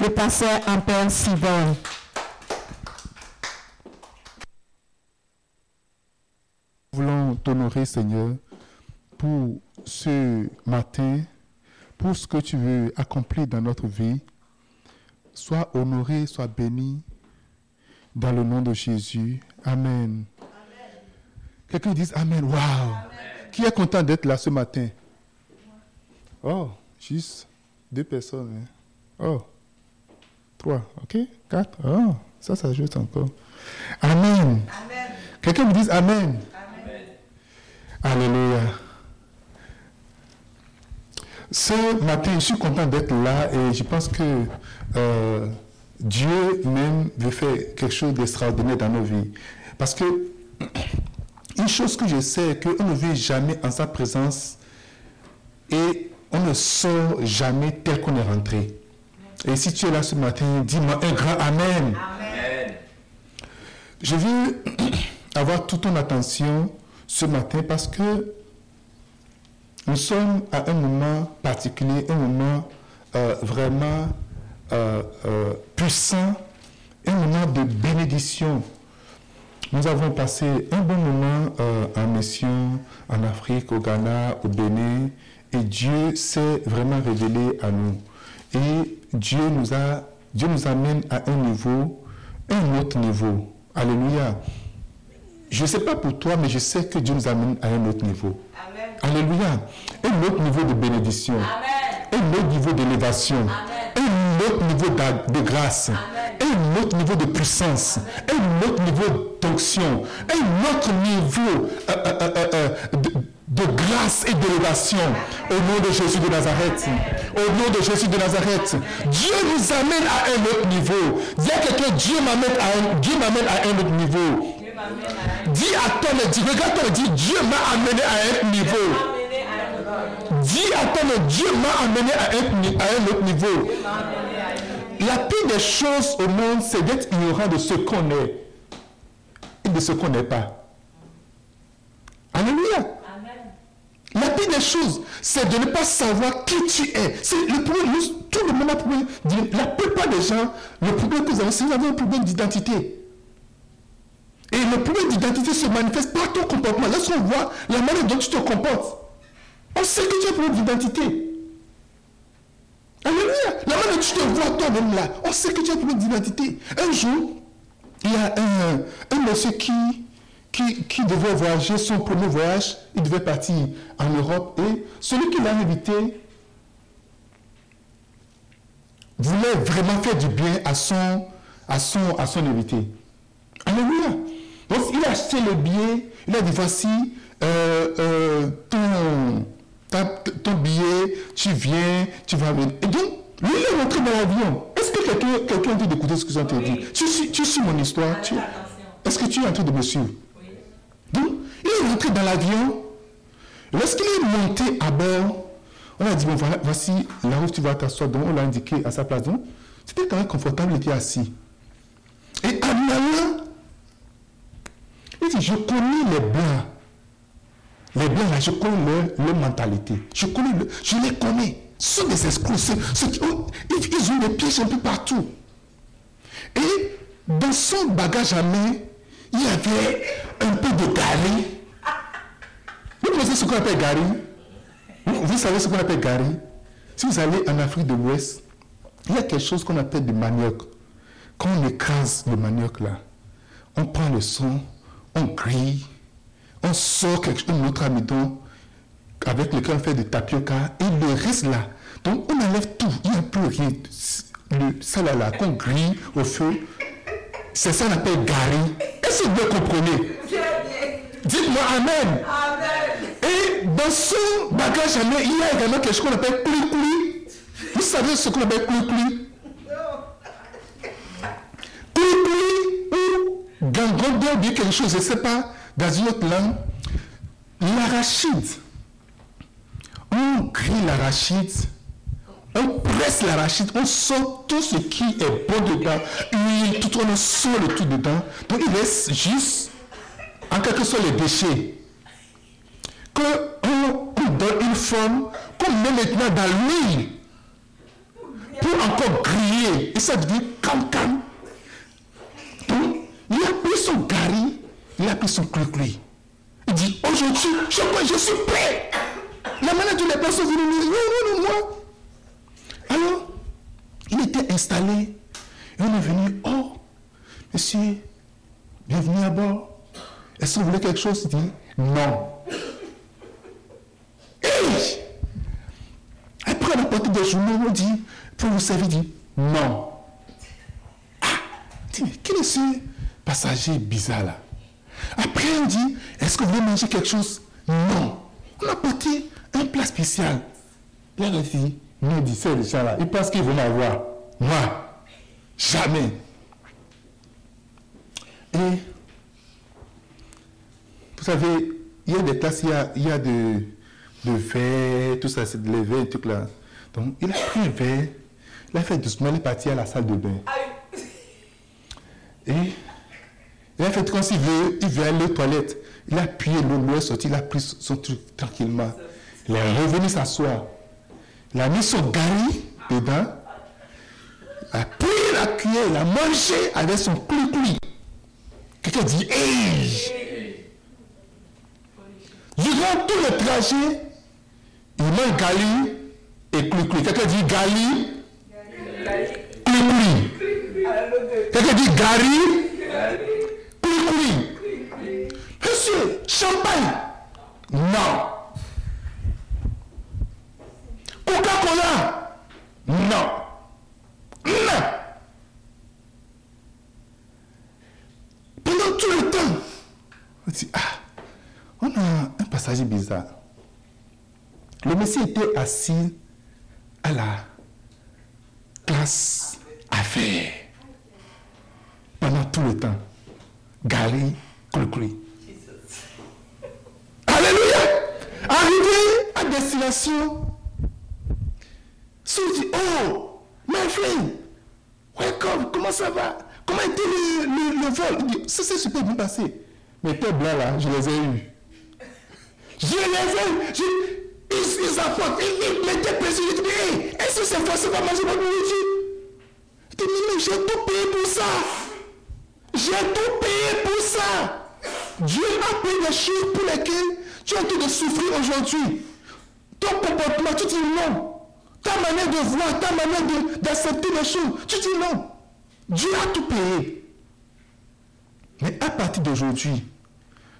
le pasteur Ampère Sivon. Nous voulons t'honorer, Seigneur, pour ce matin, pour ce que tu veux accomplir dans notre vie. Sois honoré, sois béni dans le nom de Jésus. Amen. Quelqu'un dise Amen. Wow. Qui est content d'être là ce matin? Oh, juste deux personnes. hein. Oh, trois, ok? Quatre. Oh, ça, ça joue encore. Amen. Quelqu'un me dise Amen. Alléluia. Ce matin, je suis content d'être là et je pense que euh, Dieu même veut faire quelque chose d'extraordinaire dans nos vies. Parce que une chose que je sais, qu'on ne vit jamais en sa présence et on ne sort jamais tel qu'on est rentré. Et si tu es là ce matin, dis-moi un grand Amen. Je veux avoir toute ton attention ce matin parce que nous sommes à un moment particulier, un moment euh, vraiment euh, euh, puissant, un moment de bénédiction. Nous avons passé un bon moment en mission en Afrique, au Ghana, au Bénin, et Dieu s'est vraiment révélé à nous. Et Dieu nous, a, Dieu nous amène à un niveau, un autre niveau. Alléluia. Je ne sais pas pour toi, mais je sais que Dieu nous amène à un autre niveau. Alléluia. Un autre niveau de bénédiction. Un autre niveau d'élévation. Un autre niveau de grâce. Un autre niveau de puissance. Un autre niveau d'onction. Un autre niveau euh, euh, euh, de, de grâce et d'élévation. Au nom de Jésus de Nazareth. Au nom de Jésus de Nazareth. Dieu nous amène à un autre niveau. Dis à quelqu'un, Dieu m'amène à un, Dieu m'amène à un autre niveau. Dis à ton dis, regarde-toi et dis, Dieu m'a amené à un niveau. Dis à ton Dieu m'a amené à un, à un autre niveau. La pire des choses au monde, c'est d'être ignorant de ce qu'on est et de ce qu'on n'est pas. Alléluia. Des choses, c'est de ne pas savoir qui tu es. C'est le problème, tout le monde a un problème. La plupart des gens, le problème que vous avez, c'est que vous avez un problème d'identité. Et le problème d'identité se manifeste par ton comportement. Lorsqu'on voit la manière dont tu te comportes, on sait que tu as un problème d'identité. Alléluia. La manière dont tu te vois toi-même là, on sait que tu as un problème d'identité. Un jour, il y a un, un monsieur qui, qui, qui devait voyager, son premier voyage, il devait partir en Europe et celui qui l'a invité voulait vraiment faire du bien à son, à son, à son invité. Alléluia. Donc il a acheté le billet, il a dit voici euh, euh, ton, ta- ton billet, tu viens, tu vas venir. Et donc, lui il est rentré dans l'avion. Est-ce que quelqu'un quelqu'un a envie d'écouter ce que j'ai entendu tu, suis- tu suis mon histoire tu- Est-ce que tu es en train de me suivre? Donc, il est rentré dans l'avion. Lorsqu'il est monté à bord, on a dit, bon, voilà, voici là où tu vas t'asseoir. Donc, on l'a indiqué à sa place. Donc, c'était quand même confortable, il était assis. Et en allant, il dit, je connais les blancs. Les blancs, là, je connais leur, mentalité. Je connais, je les connais. Ce sont des escrocs. qui ont- ils, ils ont des pièges un peu partout. Et dans son bagage à main, il y avait un peu de gari. Vous connaissez ce qu'on appelle gari? Vous, savez ce qu'on appelle gari? Si vous allez en Afrique de l'Ouest, il y a quelque chose qu'on appelle du manioc. Quand on écrase le manioc là, on prend le son, on grille, on sort quelque chose, un autre amidon avec lequel on fait du tapioca et le reste là. Donc on enlève tout, il n'y a plus rien. Le, là qu'on grille au feu, c'est ça qu'on appelle gari. Est-ce que vous comprenez Dites-moi Amen. Et dans son bagage à il y a également quelque chose qu'on appelle kuli Vous savez ce qu'on appelle Kuli ou gangondo ou bien quelque chose, je ne sais pas, dans une autre langue. L'arachide. On grille l'arachide, on presse l'arachide, on sort tout ce qui est bon dedans, huile, tout, on sort le tout dedans. Donc il reste juste, en quelque sorte, les déchets. Que on, on donne une forme, qu'on met maintenant dans l'huile. pour encore griller. Et ça devient calme-calme. Donc, il a pris son gari, il a pris son clou-clou. Il dit, aujourd'hui, je, je suis prêt. La manière dont les personnes viennent me dire, non, non, non, moi. Alors, il était installé. Et on est venu, oh, monsieur, bienvenue à bord. Est-ce que vous voulez quelque chose? Il dit, non. Hey! Après, on a porté des journaux, on dit, pour vous servir, il dit, non. Ah, quel est ce passager bizarre là Après, on dit, est-ce que vous voulez manger quelque chose? Non. On a porté un plat spécial. Il a dit, non, dit, c'est les gens là, ils pensent qu'ils vont m'avoir. Moi, jamais. Et, vous savez, il y a des classes, il y a, il y a de, de verre, tout ça, c'est de lever, tout là. Donc, il a pris un verre, il a fait doucement, il est parti à la salle de bain. Et il a fait comme s'il veut, il aller aux toilettes. Il a appuyé l'eau, l'eau est sortie, il a pris son truc tranquillement. Il est revenu s'asseoir. Il a mis son gari dedans. A pris la cuillère, il a mangé avec son clou-clou. Quelqu'un dit Hey! Durant tout le trajet, il mange gali et clou-clou. Quelqu'un dit gali, clou-clou. Quelqu'un dit gari, clou-clou. Monsieur, champagne. Non. Non. Non. Pendant tout le temps, on dit, ah, on a un passage bizarre. Le Messie était assis à la classe affaires pendant tout le temps. Gary Koukoui. Alléluia! Arrivé à destination, si on dit, oh, my friend, welcome, comment ça va? Comment était le, le, vol? Il dit, ça s'est super bien passé. Mais tes blancs là, je les ai eus. Je les ai. Je, ils, ils apportent, ils, ils plaisir. Je dis, hey, est-ce que cette fois-ci va manger ma nourriture? Je dis, mais j'ai tout payé pour ça. J'ai tout payé pour ça. Dieu a payé des choses pour lesquelles tu es en train de souffrir aujourd'hui. Ton comportement, tu dis non. Ta manière de voir, ta manière d'accepter les choses, tu dis non. Dieu a tout payé. Mais à partir d'aujourd'hui,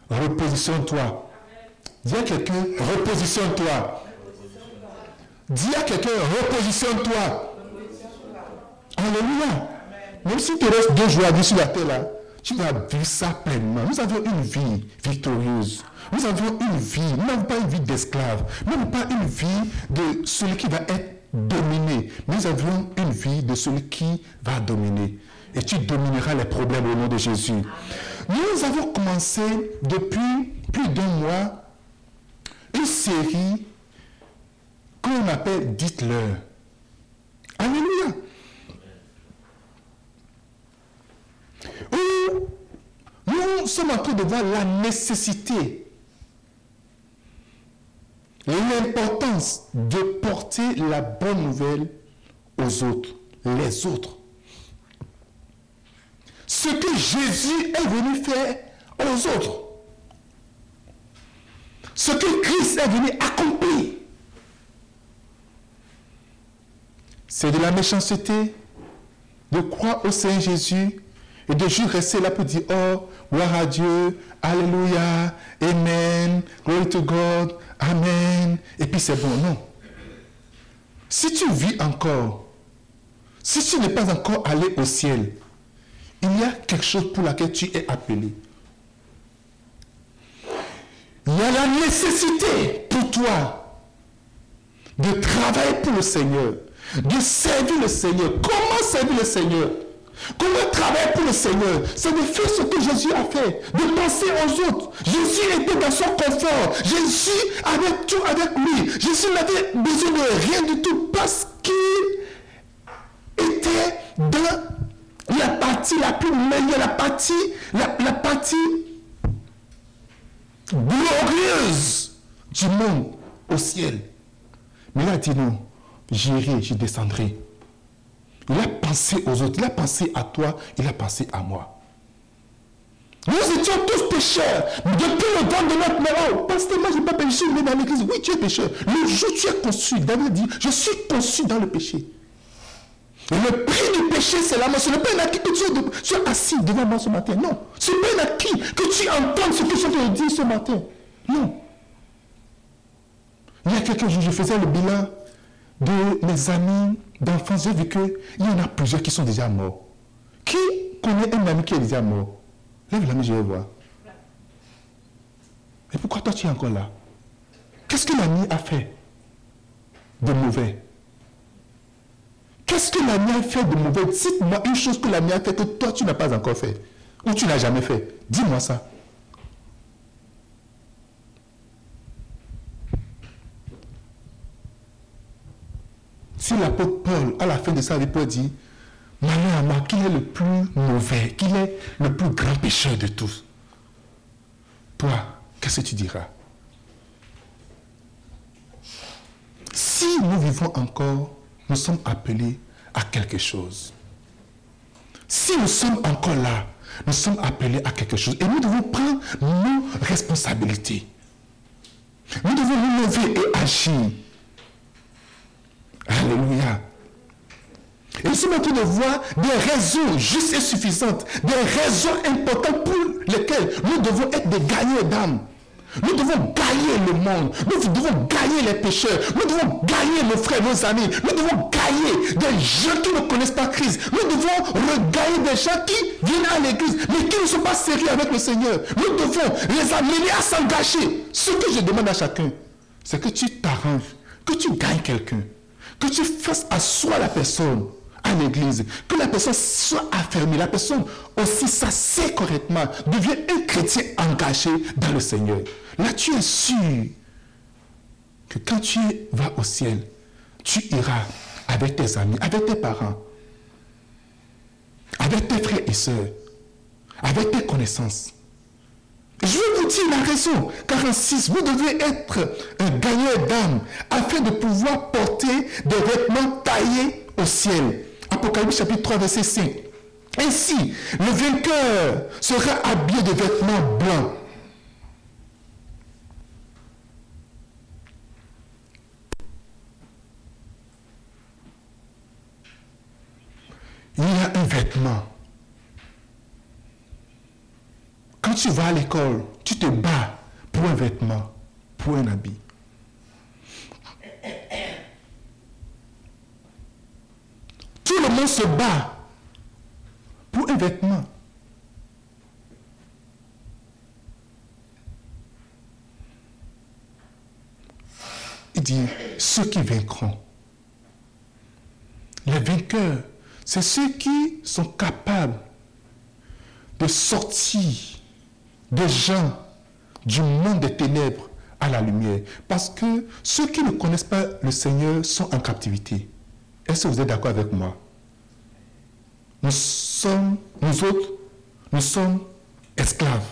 repositionne-toi. Dis à quelqu'un, repositionne-toi. Dis à quelqu'un, repositionne-toi. Alléluia. Même si tu restes deux jours à sur la terre là, tu vas vivre ça pleinement. Nous avons une vie victorieuse. Nous avons une vie, nous n'avons pas une vie d'esclave. Nous n'avons pas une vie de celui qui va être dominé. Nous avons une vie de celui qui va dominer. Et tu domineras les problèmes au nom de Jésus. Nous avons commencé depuis plus d'un mois une série qu'on appelle Dites-leur. Alléluia. Où nous sommes en train de voir la nécessité, l'importance de porter la bonne nouvelle aux autres, les autres. Ce que Jésus est venu faire aux autres. Ce que Christ est venu accomplir. C'est de la méchanceté de croire au Seigneur Jésus et de juste rester là pour dire, oh, gloire à Dieu, Alléluia, Amen, glory to God, Amen, et puis c'est bon. Non. Si tu vis encore, si tu n'es pas encore allé au ciel, il y a quelque chose pour laquelle tu es appelé. Il y a la nécessité pour toi de travailler pour le Seigneur, de servir le Seigneur. Comment servir le Seigneur? Comment travailler pour le Seigneur C'est de faire ce que Jésus a fait, de penser aux autres. Jésus était dans son confort. Jésus avait tout avec lui. Jésus n'avait besoin de rien du tout parce qu'il était dans la partie la plus meilleure, la partie, la, partie glorieuse du monde au ciel. Mais là, dit non, j'irai, je descendrai. Il a pensé aux autres, il a pensé à toi, il a pensé à moi. Nous étions tous pécheurs. Depuis le temps de notre mort, oh, pasteur, moi je n'ai pas péché, mais dans l'église. Oui, tu es pécheur. Le jour où tu es conçu, David dit, je suis conçu dans le péché. Et le prix du péché, c'est la mort. Ce n'est pas un acquis que tu es, assis devant moi ce matin. Non. Ce n'est pas un acquis que tu entends ce que je te dis ce matin. Non. Il y a quelques jours, je faisais le bilan de mes amis d'enfance. J'ai vu qu'il y en a plusieurs qui sont déjà morts. Qui connaît un ami qui est déjà mort? Lève la main, je vais voir. Et pourquoi toi tu es encore là? Qu'est-ce que l'ami a fait de mauvais? Qu'est-ce que l'ami a fait de mauvais? Dites-moi une chose que l'ami a fait que toi tu n'as pas encore fait. Ou tu n'as jamais fait. Dis-moi ça. Si l'apôtre Paul, à la fin de sa vie, dire Malheur à moi, qui est le plus mauvais, qui est le plus grand pécheur de tous? Toi, qu'est-ce que tu diras? Si nous vivons encore, nous sommes appelés à quelque chose. Si nous sommes encore là, nous sommes appelés à quelque chose. Et nous devons prendre nos responsabilités. Nous devons nous lever et agir. Alléluia. Et nous sommes en train de voir des raisons justes et suffisantes, des raisons importantes pour lesquelles nous devons être des gagnants d'âme. Nous devons gagner le monde. Nous devons gagner les pécheurs. Nous devons gagner nos frères, nos amis. Nous devons gagner des gens qui ne connaissent pas Christ. Nous devons regagner des gens qui viennent à l'église, mais qui ne sont pas sérieux avec le Seigneur. Nous devons les amener à s'engager. Ce que je demande à chacun, c'est que tu t'arranges, que tu gagnes quelqu'un, que tu fasses asseoir la personne à l'église, que la personne soit affermie, la personne aussi s'assied correctement, devient un chrétien engagé dans le Seigneur. Là, tu es sûr que quand tu vas au ciel, tu iras avec tes amis, avec tes parents, avec tes frères et sœurs, avec tes connaissances. Je vous dire la raison. 46, vous devez être un gagneur d'âme afin de pouvoir porter des vêtements taillés au ciel. Apocalypse chapitre 3, verset 5. Ainsi, le vainqueur sera habillé de vêtements blancs. Il y a un vêtement. Quand tu vas à l'école, tu te bats pour un vêtement, pour un habit. Tout le monde se bat pour un vêtement. Il dit, ceux qui vaincront. Les vainqueurs, c'est ceux qui sont capables de sortir des gens du monde des ténèbres à la lumière. Parce que ceux qui ne connaissent pas le Seigneur sont en captivité. Est-ce que vous êtes d'accord avec moi? Nous sommes, nous autres, nous sommes esclaves.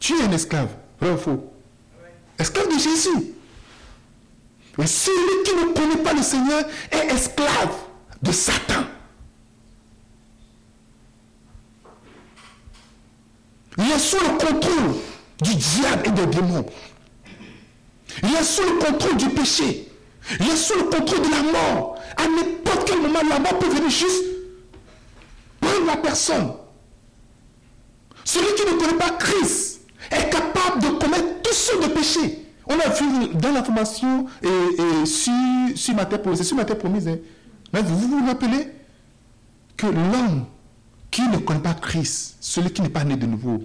Tu es un esclave, vrai ou faux? Esclave de Jésus. Et celui qui ne connaît pas le Seigneur est esclave de Satan. Il est sous le contrôle du diable et des démons. Il est sous le contrôle du péché. Il est sous le contrôle de la mort. À n'importe quel moment, la mort peut venir juste prendre la personne. Celui qui ne connaît pas Christ est capable de commettre tous sortes de péchés. On a vu dans la formation et, sur, sur, ma terre promise, sur ma terre promise. Hein. Vous vous rappelez que l'homme qui ne connaît pas Christ, celui qui n'est pas né de nouveau,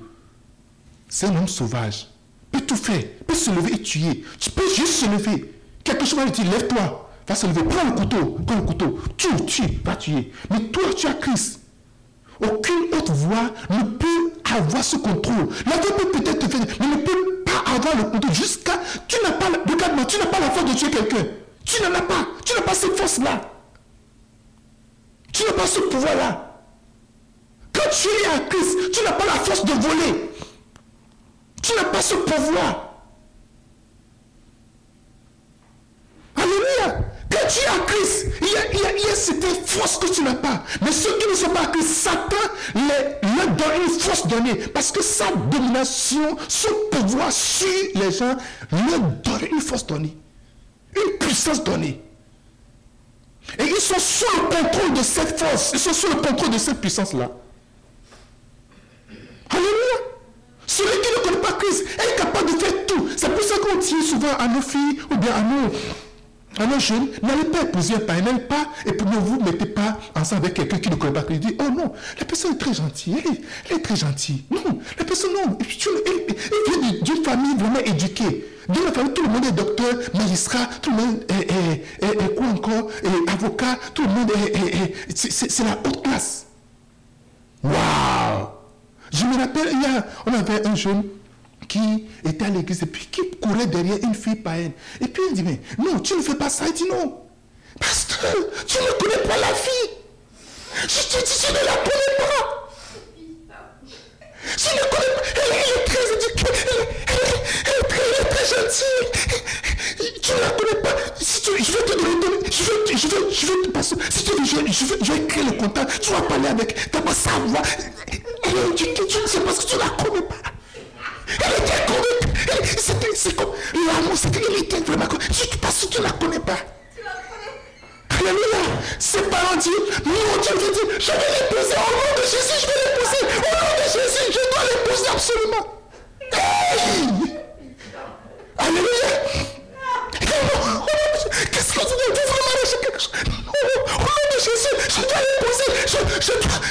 c'est un homme sauvage. Peut tout faire, peut se lever et tuer. Tu peux juste se lever. Quelque chose va lui dire, lève-toi va se lever, prends le couteau, prends le couteau, tue, tue, va tuer. Mais toi, tu as Christ. Aucune autre voix ne peut avoir ce contrôle. La voix peut peut-être te faire, mais ne peut pas avoir le contrôle jusqu'à. Tu n'as pas, regarde-moi, tu n'as pas la force de tuer quelqu'un. Tu n'en as pas. Tu n'as pas cette force-là. Tu n'as pas ce pouvoir-là. Quand tu es à Christ, tu n'as pas la force de voler. Tu n'as pas ce pouvoir. Alléluia. Quand tu es à Christ, il y a, il y cette force que tu n'as pas. Mais ceux qui ne sont pas que Satan les, leur donne une force donnée. Parce que sa domination, son pouvoir sur les gens leur donne une force donnée. Une puissance donnée. Et ils sont sous le contrôle de cette force. Ils sont sous le contrôle de cette puissance-là. Alléluia. Celui qui ne connaît pas Christ est capable de faire tout. C'est pour ça qu'on dit souvent à nos filles ou bien à nos, jeunes, n'allez pas épouser un païen, pas, et ne vous mettez pas ensemble avec quelqu'un qui ne connaît pas Christ. Dit, oh non, la personne est très gentille, elle, est très gentille. Non, la personne, non, elle, vient d'une famille vraiment éduquée. Dans la famille, tout le monde est docteur, magistrat, tout le monde est, quoi encore, avocat, tout le monde est, c'est la haute classe. Waouh Je me rappelle, il y a, on avait un jeune qui était à l'église et puis qui courait derrière une fille païenne. Et puis il dit, mais non, tu ne fais pas ça. Il dit non. Pasteur, tu ne connais pas la fille. Je te dis, tu ne la connais pas. Je ne connais pas. Elle, est très éduquée. Elle, est, très, gentille. Tu ne la connais pas. Si tu, je vais te donner. Je vais, je vais, je te passer. Si tu veux, je, je, vais, je le contact. Tu vas parler avec. Tu vas savoir. Elle est éduquée. Tu ne sais pas ce que tu la connais pas. Elle était comme. C'est comme. L'amour, c'était. Elle était vraiment comme. Parce que tu ne la connais pas. Alléluia. Ses parents disent, non, Dieu veut dire, je vais l'épouser au nom de Jésus, je vais l'épouser. Au nom de Jésus, je dois l'épouser absolument. Hey! Alléluia. Qu'est-ce que tu veux Vous vraiment lâcher quelque chose Au nom de Jésus, je dois l'épouser. Je, je dois.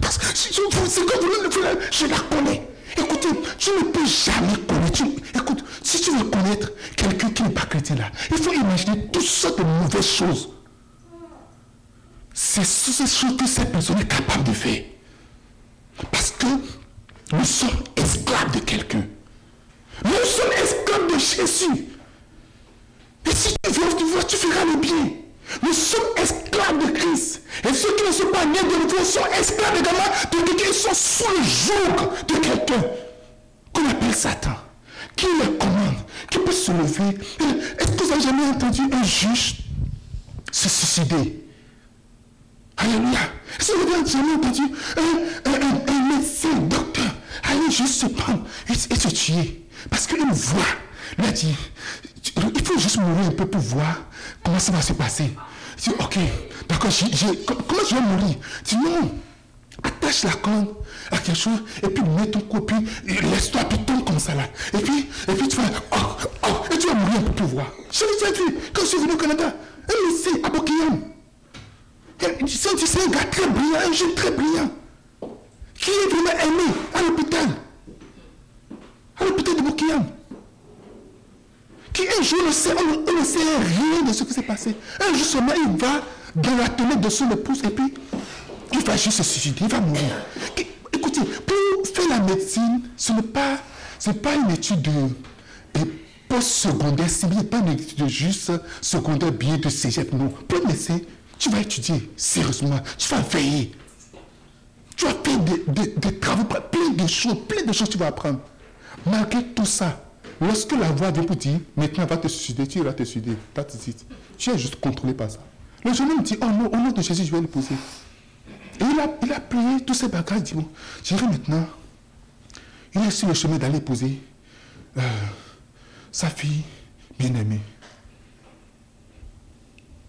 parce que c'est comme vous je la connais. Écoutez, tu ne peux jamais connaître. écoute, si tu veux connaître quelqu'un qui n'est pas chrétien là, il faut imaginer toutes sortes de mauvaises choses. C'est ces choses que cette personne est capable de faire. Parce que nous sommes esclaves de quelqu'un. Nous sommes esclaves de Jésus. Et si tu veux, tu, veux, tu feras le bien. Nous sommes esclaves de Christ. Et ceux qui ne sont pas nés de nouveau sont esclaves également de quelqu'un. Ils sont sous le joug de quelqu'un qu'on appelle Satan. Qui les commande, qui peut se lever. Est-ce que vous avez jamais entendu un juge se suicider? Alléluia. Est-ce que vous avez jamais entendu un, médecin, un docteur, aller juste se prendre et, se tuer? Parce qu'il voit, il a dit, il faut juste mourir un peu pour voir comment ça va se passer. Il dit, ok, d'accord, comment je vais mourir? Il dit, non, attache la corde à quelque chose et puis mets ton cou, puis laisse-toi, puis tombe comme ça là. Et puis, et puis tu vas, oh, oh, et tu vas mourir un peu pour voir. Je l'ai déjà vu quand je suis venu au Canada. Un médecin à Bokiyam. C'est un gars très brillant, un jeune très brillant, qui est vraiment aimé à l'hôpital, à l'hôpital de Bokiyam un jour, on, ne sait rien de ce qui s'est passé. Un jour seulement, il va dans la tenue de son épouse et puis il va juste se suicider, il va mourir. Écoutez, pour faire la médecine, ce n'est pas, pas une étude de, post-secondaire, c'est bien pas une étude de juste secondaire bien de cégep, non. Pour médecin, tu vas étudier sérieusement, tu vas veiller. Tu vas faire des, des travaux, plein de choses, plein de choses tu vas apprendre. Malgré tout ça, Lorsque la voix vient pour dire, maintenant va te suicider, tu iras te suicider, tu es juste contrôlé par ça. Le jeune homme dit, oh non, au nom de Jésus, je vais l'épouser. Et il a, il prié tous ses bagages, il dit, bon, j'irai maintenant. Il est sur le chemin d'aller épouser euh, sa fille bien-aimée.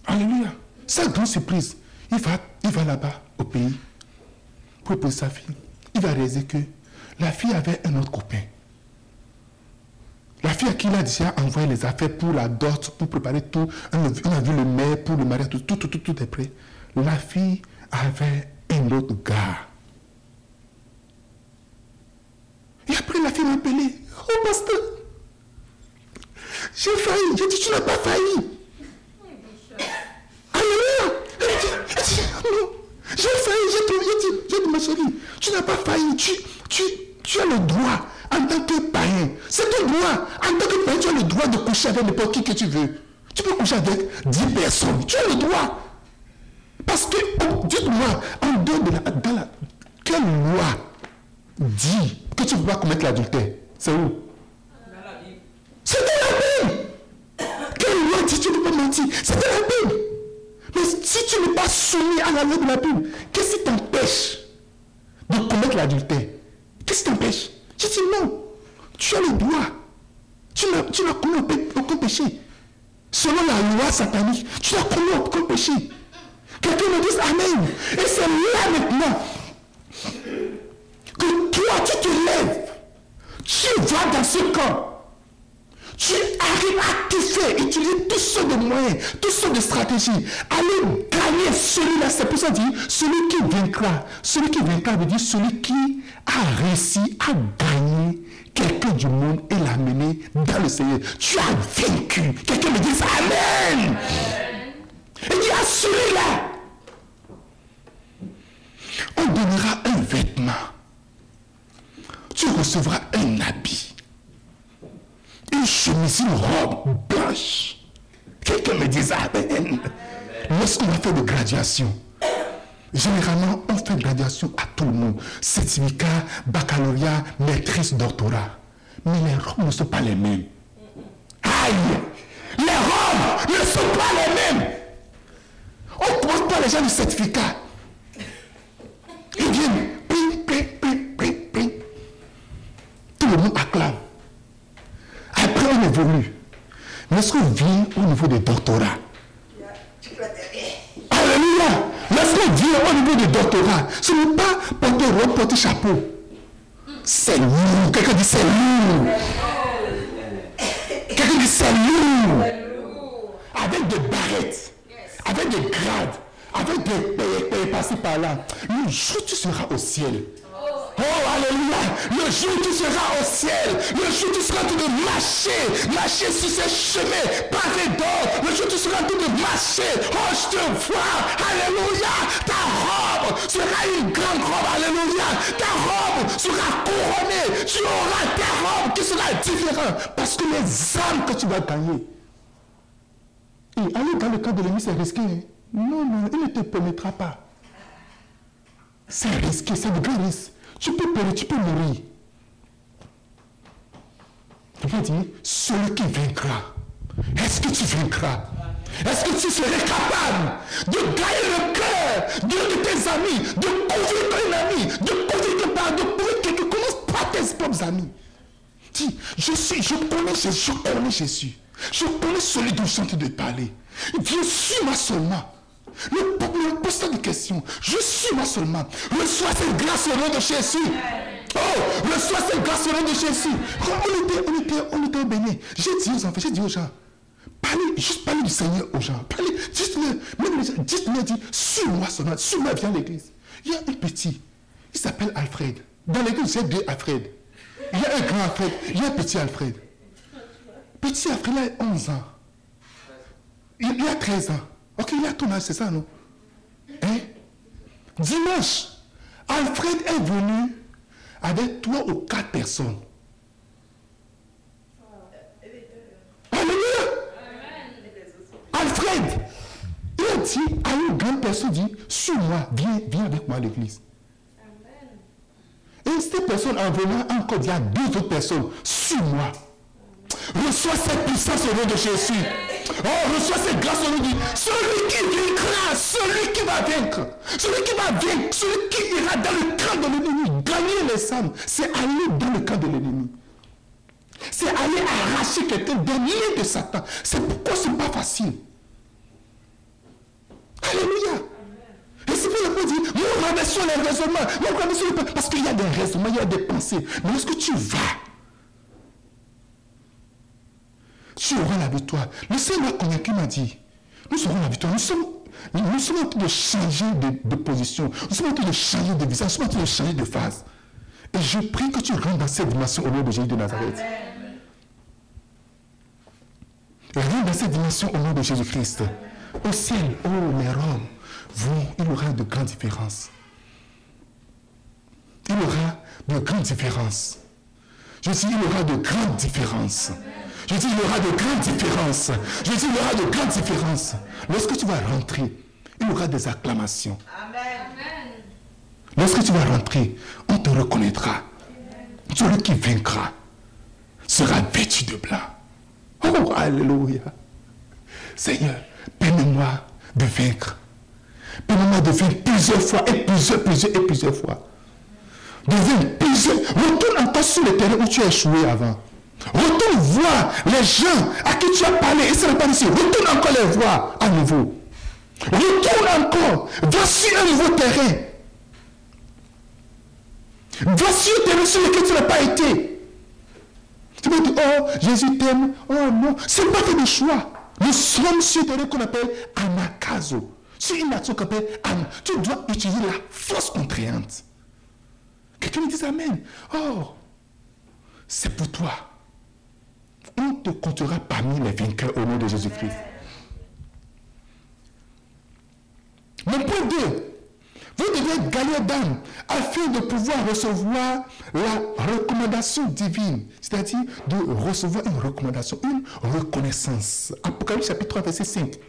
Alléluia. Sa grande surprise, il va, il va là-bas au pays pour épouser sa fille. Il va réaliser que la fille avait un autre copain. La fille à qui il a déjà envoyé les affaires pour la dot, pour préparer tout, on a vu le maire pour le mariage, tout, tout, tout, tout est prêt. La fille avait un autre gars. Et après, la fille m'a appelé. Oh, pasteur, j'ai failli. J'ai dit, tu n'as pas failli. Alléluia. Elle dit, non, j'ai failli. J'ai dit, ma chérie, tu n'as pas failli. Tu, tu, tu as le droit en tant que païen. C'est ton droit. En tant que païen, tu as le droit de coucher avec n'importe qui que tu veux. Tu peux coucher avec 10 personnes. Tu as le droit. Parce que, dites-moi, en dehors de la, dans la, quelle loi dit que tu ne peux pas commettre l'adultère? C'est où? C'est dans la Bible. Quelle loi dit que tu ne peux pas mentir? C'est dans la Bible. Mais si tu n'es pas soumis à la loi de la Bible. Qu'est-ce qui t'empêche de commettre l'adultère? Qu'est-ce qui t'empêche? Je dis non. Tu as le droit. Tu n'as commis aucun péché. Selon la loi satanique, tu n'as commis aucun péché. Quelqu'un me dise Amen. Et c'est là maintenant que toi, tu te lèves. Tu vas dans ce camp. Tu arrives à tout faire, utiliser tous sortes de moyens, toutes sortes de stratégies. Aller gagner celui-là. C'est pour ça dire celui qui vaincra. Celui qui vaincra veut dire celui qui a réussi à gagner quelqu'un du monde et l'amener dans le Seigneur. Tu as vaincu. Quelqu'un me dit Amen. Et dit à celui-là, on donnera un vêtement. Tu recevras un habit. Une chemise, une robe blanche. Quelqu'un me dit Amen. Lorsqu'on va faire de graduation, généralement, on fait graduation à tout le monde. Certificat, baccalauréat, maîtrise, doctorat. Mais les robes ne sont pas les mêmes. Aïe! Les robes ne sont pas les mêmes. On ne pose pas les gens du certificat. Ils viennent, ping, ping, ping, ping, ping. Tout le monde acclame. On évolue. Lorsqu'on vient au niveau des doctorats, Alléluia. Lorsqu'on vient au niveau des doctorats, ce n'est pas porter robe, porter chapeau. C'est lourd. Quelqu'un dit c'est lourd. Quelqu'un dit c'est lourd. Avec des barrettes, avec des grades, avec des payés passés par là. Le jour tu seras au ciel. Oh, alléluia. Le jour où tu seras au ciel. Le jour où tu seras en train de marcher. Marcher sur ces chemins pavés d'or. Le jour où tu seras en train de marcher. Oh, je te vois. Alléluia. Ta robe sera une grande robe. Alléluia. Ta robe sera couronnée. Tu auras ta robe qui sera différente. Parce que les âmes que tu vas gagner. Et aller dans le camp de l'ennemi, c'est risqué. hein. Non, non, il ne te permettra pas. C'est risqué, c'est de grand risque. Tu peux périr, tu peux mourir. Je veux dire, celui qui vaincra, est-ce que tu vaincras? Est-ce que tu serais capable de gagner le cœur de, de tes amis, de convaincre un ami, de convaincre parent, de convaincre quelqu'un? Commence par tes propres amis. Dis, je suis, je connais Jésus, je connais Jésus. Je connais celui dont je suis en train de parler. Viens, suis-moi seulement. Ne me pose pas de questions. Je suis moi seulement. Reçois cette grâce au nom de Jésus. Oh, reçois cette grâce au nom de Jésus. Quand on était, on était, on était au Bénin, j'ai dit aux enfants, j'ai dit aux gens, parlez, juste parlez du Seigneur aux gens. Parlez, dites-le, dites-le, dites, suis-moi seulement, suis-moi, viens à l'église. Il y a un petit, il s'appelle Alfred. Dans l'église, j'ai deux Alfred. Il y a un grand Alfred, il y a un petit Alfred. Petit Alfred, il a 11 ans. Il, il a 13 ans. Ok, il a ton âge, c'est ça, non? Hein? Dimanche, Alfred est venu avec trois ou quatre personnes. Alfred, il a dit à une grande personne, dit, suis-moi, viens, viens avec moi à l'église. Et cette personne en venant encore dit à deux autres personnes, suis-moi. Reçois cette puissance au nom de Jésus. Oh, reçois cette grâce au nom de Celui qui vaincra, celui qui va vaincre, celui qui va vaincre, celui qui ira dans le camp de l'ennemi, gagner les âmes, c'est aller dans le camp de l'ennemi. C'est aller arracher quelqu'un des liens de Satan. C'est pourquoi ce n'est pas facile. Alléluia. Et c'est pour le dire, nous rabaissons les raisonnements. Nous rabaissons les Parce qu'il y a des raisonnements, il y a des pensées. Mais lorsque tu vas, tu auras la victoire. Le Seigneur convaincu m'a dit, nous aurons la victoire. Nous sommes, nous sommes en train de changer de, de, position. Nous sommes en train de changer de visage. Nous sommes en train de changer de phase. Et je prie que tu rentres dans cette dimension au nom de Jésus de Nazareth. Rentre dans cette dimension au nom de Jésus-Christ. Au ciel, oh les Roms, vont, il y aura de grandes différences. Il y aura de grandes différences. Je dis, il y aura de grandes différences. Je dis, il y aura de grandes différences. Je dis, il y aura de grandes différences. Lorsque tu vas rentrer, il y aura des acclamations. Amen. Lorsque tu vas rentrer, on te reconnaîtra. Celui qui vaincra sera vêtu de blanc. Oh, Alléluia. Seigneur, permets-moi de vaincre. Permets-moi de venir plusieurs fois, et plusieurs, plusieurs, et plusieurs fois. De venir plusieurs. Retourne encore sur le terrain où tu as échoué avant. Retourne voir les gens à qui tu as parlé et ça n'est pas ici. Retourne encore les voir à nouveau. Retourne encore. Voici un nouveau terrain. Voici un terrain sur lequel tu n'as pas été. Tu vas dire, oh, Jésus t'aime. Oh non, c'est pas fait de choix. Nous sommes sur un terrain qu'on appelle anakazo. Sur une nation qu'on appelle an. Tu dois utiliser la force contrainte. Quelqu'un me dit Amen. Oh, c'est pour toi. On te comptera parmi les vainqueurs au nom de Jésus-Christ. Mon point 2. Vous devez gagner d'âme afin de pouvoir recevoir la recommandation divine, c'est-à-dire de recevoir une recommandation, une reconnaissance. Apocalypse chapitre 3, verset 5.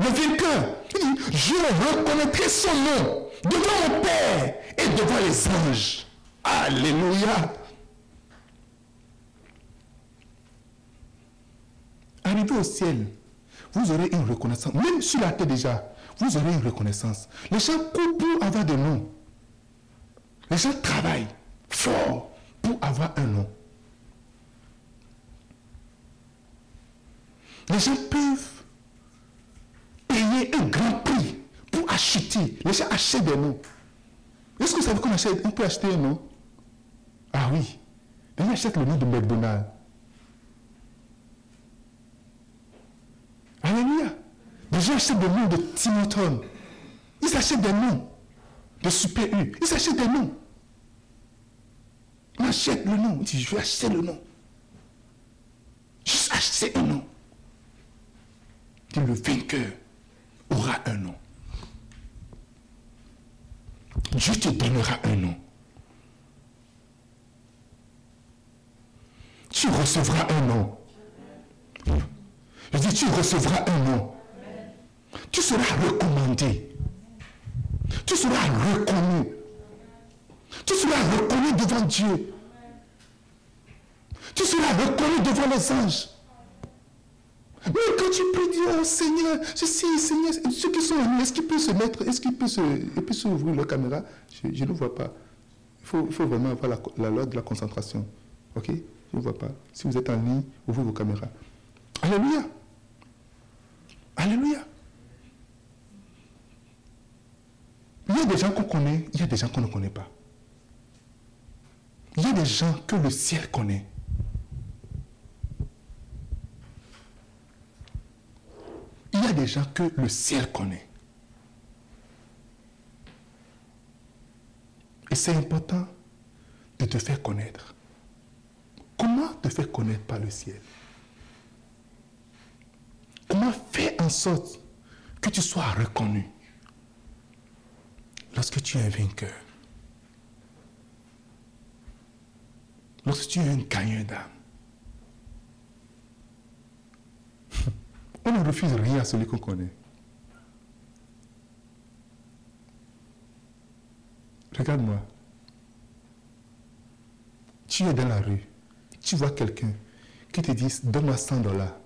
Le vainqueur, dit, je reconnaîtrai son nom devant mon Père et devant les anges. Alléluia. Arrivé au ciel, vous aurez une reconnaissance. Même sur la terre déjà, vous aurez une reconnaissance. Les gens courent pour avoir des noms. Les gens travaillent fort pour avoir un nom. Les gens peuvent payer un grand prix pour acheter. Les gens achètent des noms. Est-ce que vous savez qu'on achète, on peut acheter un nom? Ah oui. Les gens achètent le nom de McDonald's. Alléluia. Les gens achètent des noms de Timothon. Ils achètent des noms de Super U. Ils achètent des noms. On achète le nom. Il dit, je vais acheter le nom. Juste acheter un nom. le vainqueur aura un nom. Dieu te donnera un nom. Tu recevras un nom. Je dis, tu recevras un nom. Tu seras recommandé. Tu seras reconnu. Tu seras reconnu devant Dieu. Tu seras reconnu devant les anges. Mais quand tu peux dire, oh Seigneur, sais, Seigneur, ceux qui sont venus, est-ce qu'ils peuvent se mettre, est-ce qu'ils peuvent ouvrir leur caméra? Je, ne vois pas. Il faut, il faut vraiment avoir la, la, loi de la concentration. Ok? Je ne vois pas. Si vous êtes en ligne, ouvrez vos caméras. Alléluia. Alléluia. Il y a des gens qu'on connaît, il y a des gens qu'on ne connaît pas. Il y a des gens que le ciel connaît. Il y a des gens que le ciel connaît. Et c'est important de te faire connaître. Comment te faire connaître par le ciel? Comment faire en sorte que tu sois reconnu lorsque tu es un vainqueur? Lorsque tu es un gagnant d'âme On ne refuse rien à celui qu'on connaît. Regarde-moi. Tu es dans la rue. Tu vois quelqu'un qui te dit Donne-moi 100 dollars.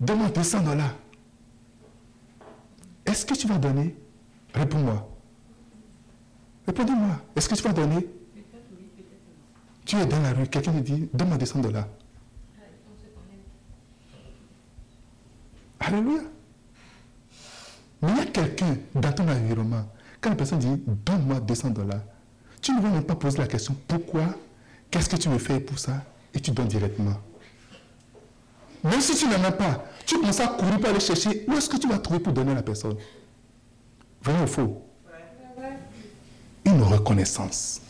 Donne-moi 200 dollars. Est-ce que tu vas donner? Réponds-moi. Répondez-moi. Est-ce que tu vas donner? Tu es dans la rue, quelqu'un te dit Donne-moi 200 dollars. Alléluia. Mais il y a quelqu'un dans ton environnement, quand la personne dit Donne-moi 200 dollars, tu ne vas même pas poser la question Pourquoi? Qu'est-ce que tu me fais pour ça? Et tu donnes directement. Même si tu n'en as pas, tu commences à courir pour aller chercher où est-ce que tu vas trouver pour donner à la personne? Vrai ou faux Une reconnaissance.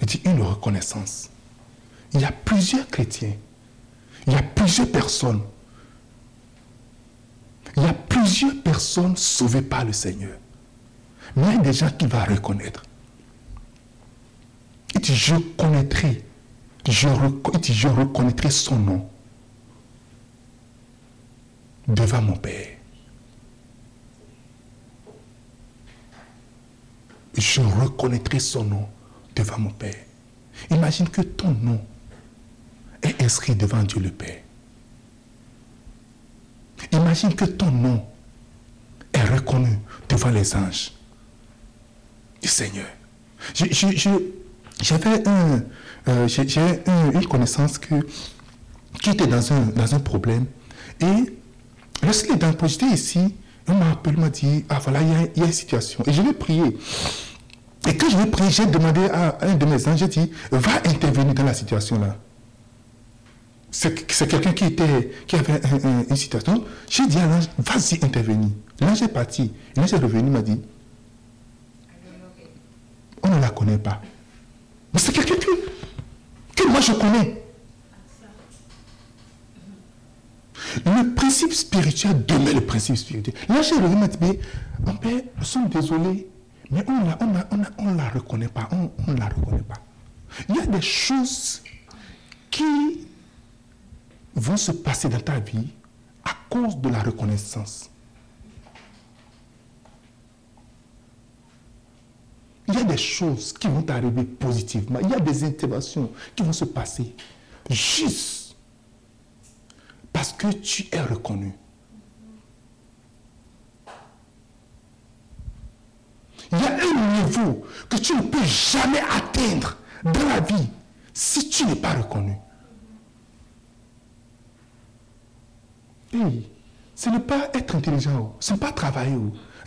Je dis une reconnaissance. Il y a plusieurs chrétiens. Il y a plusieurs personnes. Il y a plusieurs personnes sauvées par le Seigneur. Mais il y a des gens qui vont reconnaître. Je connaîtrai, je, je reconnaîtrai son nom devant mon Père. Je reconnaîtrai son nom devant mon Père. Imagine que ton nom est inscrit devant Dieu le Père. Imagine que ton nom est reconnu devant les anges du Seigneur. J'avais un, euh, une connaissance que, qui était dans un, dans un problème. Et lorsqu'il est dans le j'étais ici, on m'a appelé, m'a dit, ah voilà, il y, a, il y, a, une situation. Et je vais prier. Et quand je vais prier, j'ai demandé à un de mes anges, j'ai dit, va intervenir dans la situation là. C'est quelqu'un qui, était, qui avait une situation. J'ai dit à l'ange, vas-y intervenir. L'ange est parti. L'ange est revenu, m'a dit, on ne la connaît pas. Mais c'est quelqu'un que, moi je connais. Le principe spirituel demeure le principe spirituel. Là, j'ai revenu mais en père, nous sommes désolés, mais on ne la, reconnaît pas. On ne la reconnaît pas. Il y a des choses qui vont se passer dans ta vie à cause de la reconnaissance. Y a des choses qui vont arriver positivement. Il y a des interventions qui vont se passer juste parce que tu es reconnu. Il y a un niveau que tu ne peux jamais atteindre dans la vie si tu n'es pas reconnu. Et ce n'est pas être intelligent, ce n'est pas travailler.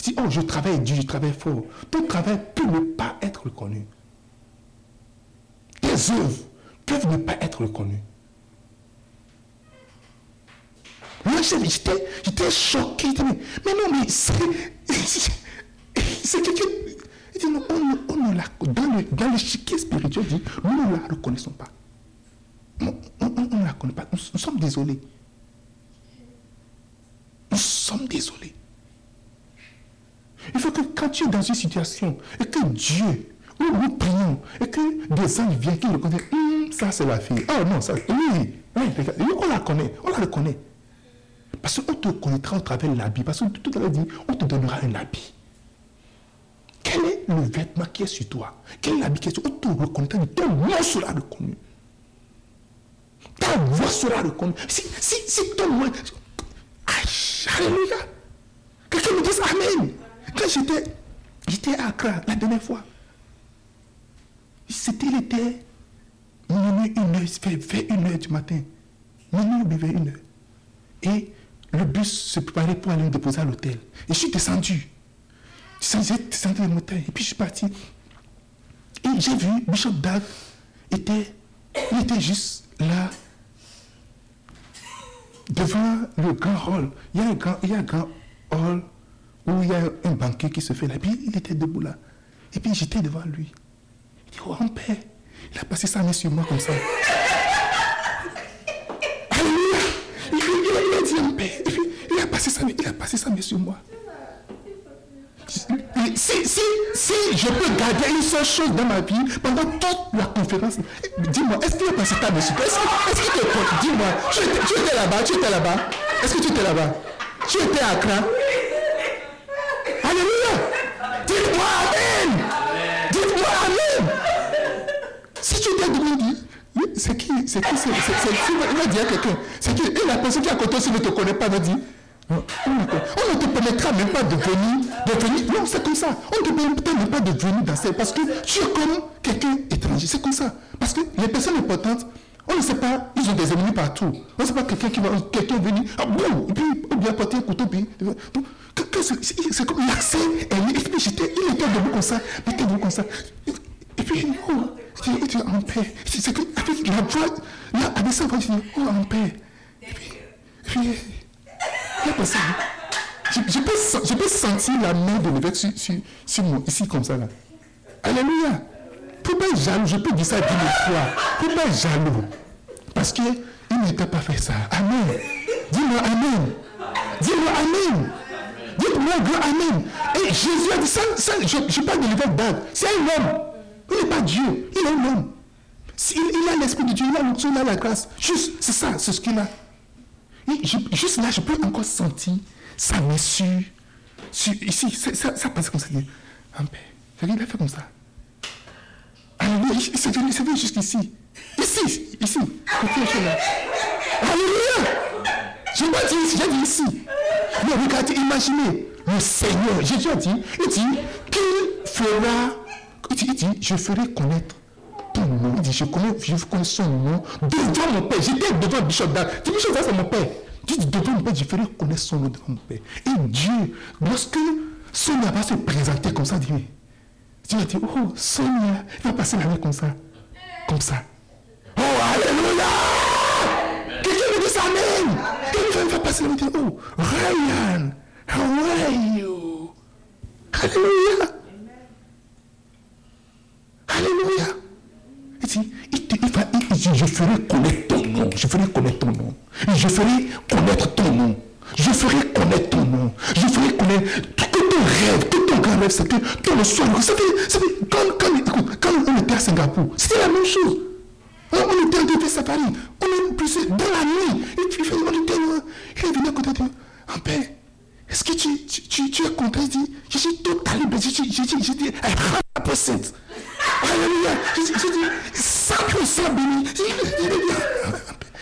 Si, oh, je travaille dur, je travaille fort. Ton travail peut ne pas être reconnu. Tes œuvres peuvent ne pas être reconnues. Moi, j'étais choqué. Mais non, mais c'est quelqu'un. On, on, dans, le, dans l'échiquier spirituel, dit, nous ne la reconnaissons pas. On, ne la connaît pas. nous sommes désolés. Nous sommes désolés. Il faut que quand tu es dans une situation et que Dieu, ou nous prions, et que des anges viennent qui le connaissent, hum, ça c'est la fille. Oh non, ça, oui, on la connaît, on la reconnaît. Parce qu'on te connaîtra au travers l'habit. Parce que tout à l'heure dit, on te donnera un habit. Quel est le vêtement qui est sur toi? Quel est l'habit qui est sur toi? On te reconnaîtra, ton nom sera reconnu. Ta voix sera reconnue. Si, si, si ton nom... Alléluia. Quelqu'un me dise Amen. Quand j'étais, j'étais à Accra la dernière fois, c'était l'été, minuit, une heure, fait une heure du matin. Minuit, vers une heure. Et le bus se préparait pour aller me déposer à l'hôtel. Et je suis descendu. J'ai descendu le moteur. Et puis je suis parti. Et j'ai vu Bishop Dag était, il était juste là, devant le grand hall. Il y a un grand, il y a un grand hall où il y a un banquet qui se fait là. Puis il était debout là. Et puis j'étais devant lui. Il dit, oh, père, il a passé sa main sur moi comme ça. Alléluia. Il, a dit. Et puis il a passé sa main, il a passé sa main sur moi. Si, si, si je peux garder une seule chose dans ma vie pendant toute la conférence, dis-moi, est-ce qu'il a passé ta main sur toi? Est-ce qu'il te Dis-moi, tu, étais là-bas, tu étais là-bas Est-ce que tu étais là-bas? Tu étais à Accra? C'est qui C'est qui C'est Il va dire à quelqu'un. C'est qui Et la personne qui est à côté aussi ne te connaît pas, va dire. On ne te permettra même pas de venir, de venir. Non, c'est comme ça. On ne te permettra même pas de venir dans cette. Parce que tu es comme quelqu'un étranger. C'est comme ça. Parce que les personnes importantes, on ne sait pas, ils ont des ennemis partout. On ne sait pas quelqu'un qui va, quelqu'un venir, ah, et puis on vient porter un couteau. C'est comme l'accès, il était debout comme ça, il était debout comme ça. Et puis, oh, il dit, en paix. C'est que, avec la voix, là, avec sa voix, il dit, oh, en paix. Et puis, et puis, il a passé. Je, je, peux, je peux sentir la main de l'évêque sur, sur, sur moi, ici, comme ça, là. Alléluia. Faut pas jaloux, je peux dire ça dix fois. Faut pas jaloux? Parce qu'il n'était pas fait ça. Amen. Dis-moi Amen. Dis-moi Amen. Dites-moi grand Amen. Et Jésus a dit ça, ça je, parle de l'évêque d'Ag. C'est un homme. Il n'est pas Dieu. Il est un homme. Il, il a l'esprit de Dieu, il a l'onction, il a la grâce. Juste, c'est ça, c'est ce qu'il a. Juste là, je peux encore sentir sa mesure. Ici, ça, ça passe comme ça. Un père. Il a fait comme ça. Alléluia. C'est venu, c'est venu jusqu'ici. Ici, ici. Alléluia. Je n'ai pas dit ici, j'ai dit ici. Mais regardez, imaginez, le Seigneur, Jésus a dit, il dit qu'il fera, il dit, je ferai connaître ton nom. Il dit, je connais, je connais son nom devant mon Père. J'étais devant Bishop Dan. dis Bishop c'est mon Père. Il dit, devant mon Père, je ferai connaître son nom devant mon Père. Et Dieu, lorsque Sonia va se présenter comme ça, dit, Dieu dit, oh, Sonia, il va passer la nuit comme ça. Comme ça. Oh, Alléluia! Quelqu'un me dit Amen. Quelqu'un va passer la nuit, oh, Ryan, how are you? Alléluia. Il dit, il te, il va, il dit, je ferai connaître ton nom. Je ferai connaître ton nom. Je ferai connaître ton nom. Je ferai connaître ton nom. Je ferai connaître que ton rêve, que ton grand rêve, c'est que ton le soir. Vous savez, quand, quand, quand on était à Singapour, c'était la même chose. On était en début à Paris. On est plus dans la nuit. Et puis, il est venu à côté de moi. En paix. Est-ce que tu, tu, tu, tu, es content? Il dit, je suis totalement blessé. J'ai dit, j'ai dit, I have a percent. Alléluia. J'ai dit, 100% béni.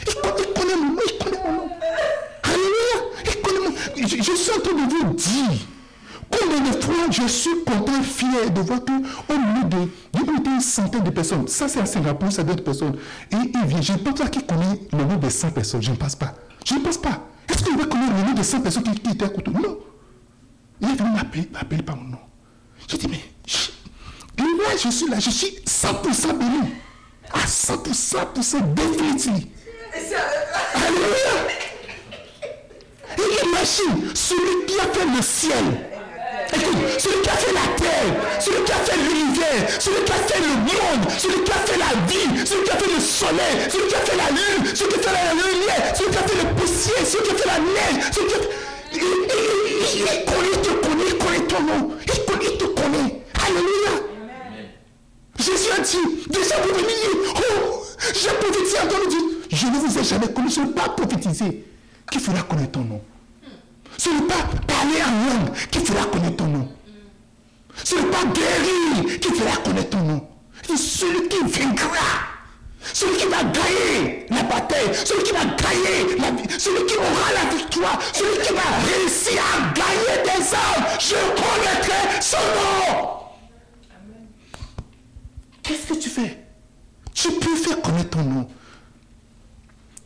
Il connaît mon nom, il connaît mon nom. Alléluia. Il connaît mon. Je, je suis en train de vous dire. Combien de fois je suis content, fier de voir qu'au milieu de, une centaine de personnes, ça c'est à Singapour, c'est d'autres personnes, et il vient, je ne pense pas qu'il connaît le nom de 100 personnes, je ne pense pas. Je ne pense pas. Est-ce qu'il va connaître le nom de 100 personnes qui, qui étaient à côté? Non. Il est venu m'appeler, par mon nom. Je dis, mais je, moi je suis là, je suis 100% béni. À 100%, définitivement. Alléluia. Et imagine, celui qui a fait le ciel, celui qui a fait la terre, celui qui a fait l'univers, celui qui a fait le monde, celui qui a fait la vie, celui qui a fait le soleil, celui qui a fait la lune, celui qui a fait la lumière, celui qui a fait le poussière, celui qui a fait la neige, celui qui a fait... Il, il, il, connaît, il te connaît, il connaît ton nom. Connaît, il te connaît. Alléluia. Jésus a dit, déjà vous venez, oh, j'ai prophétisé je ne vous ai jamais connu, je ne pas prophétiser. Qui fera connaître ton nom ce n'est pas parler en langue qui fera connaître ton nom. Ce n'est pas guérir qui fera connaître ton nom. C'est celui qui vaincra. Celui qui va gagner la bataille, celui qui va gagner la vie, celui qui aura la victoire, celui qui va réussir à gagner des âmes, je connaîtrai son nom. Qu'est-ce que tu fais? Tu peux faire connaître ton nom.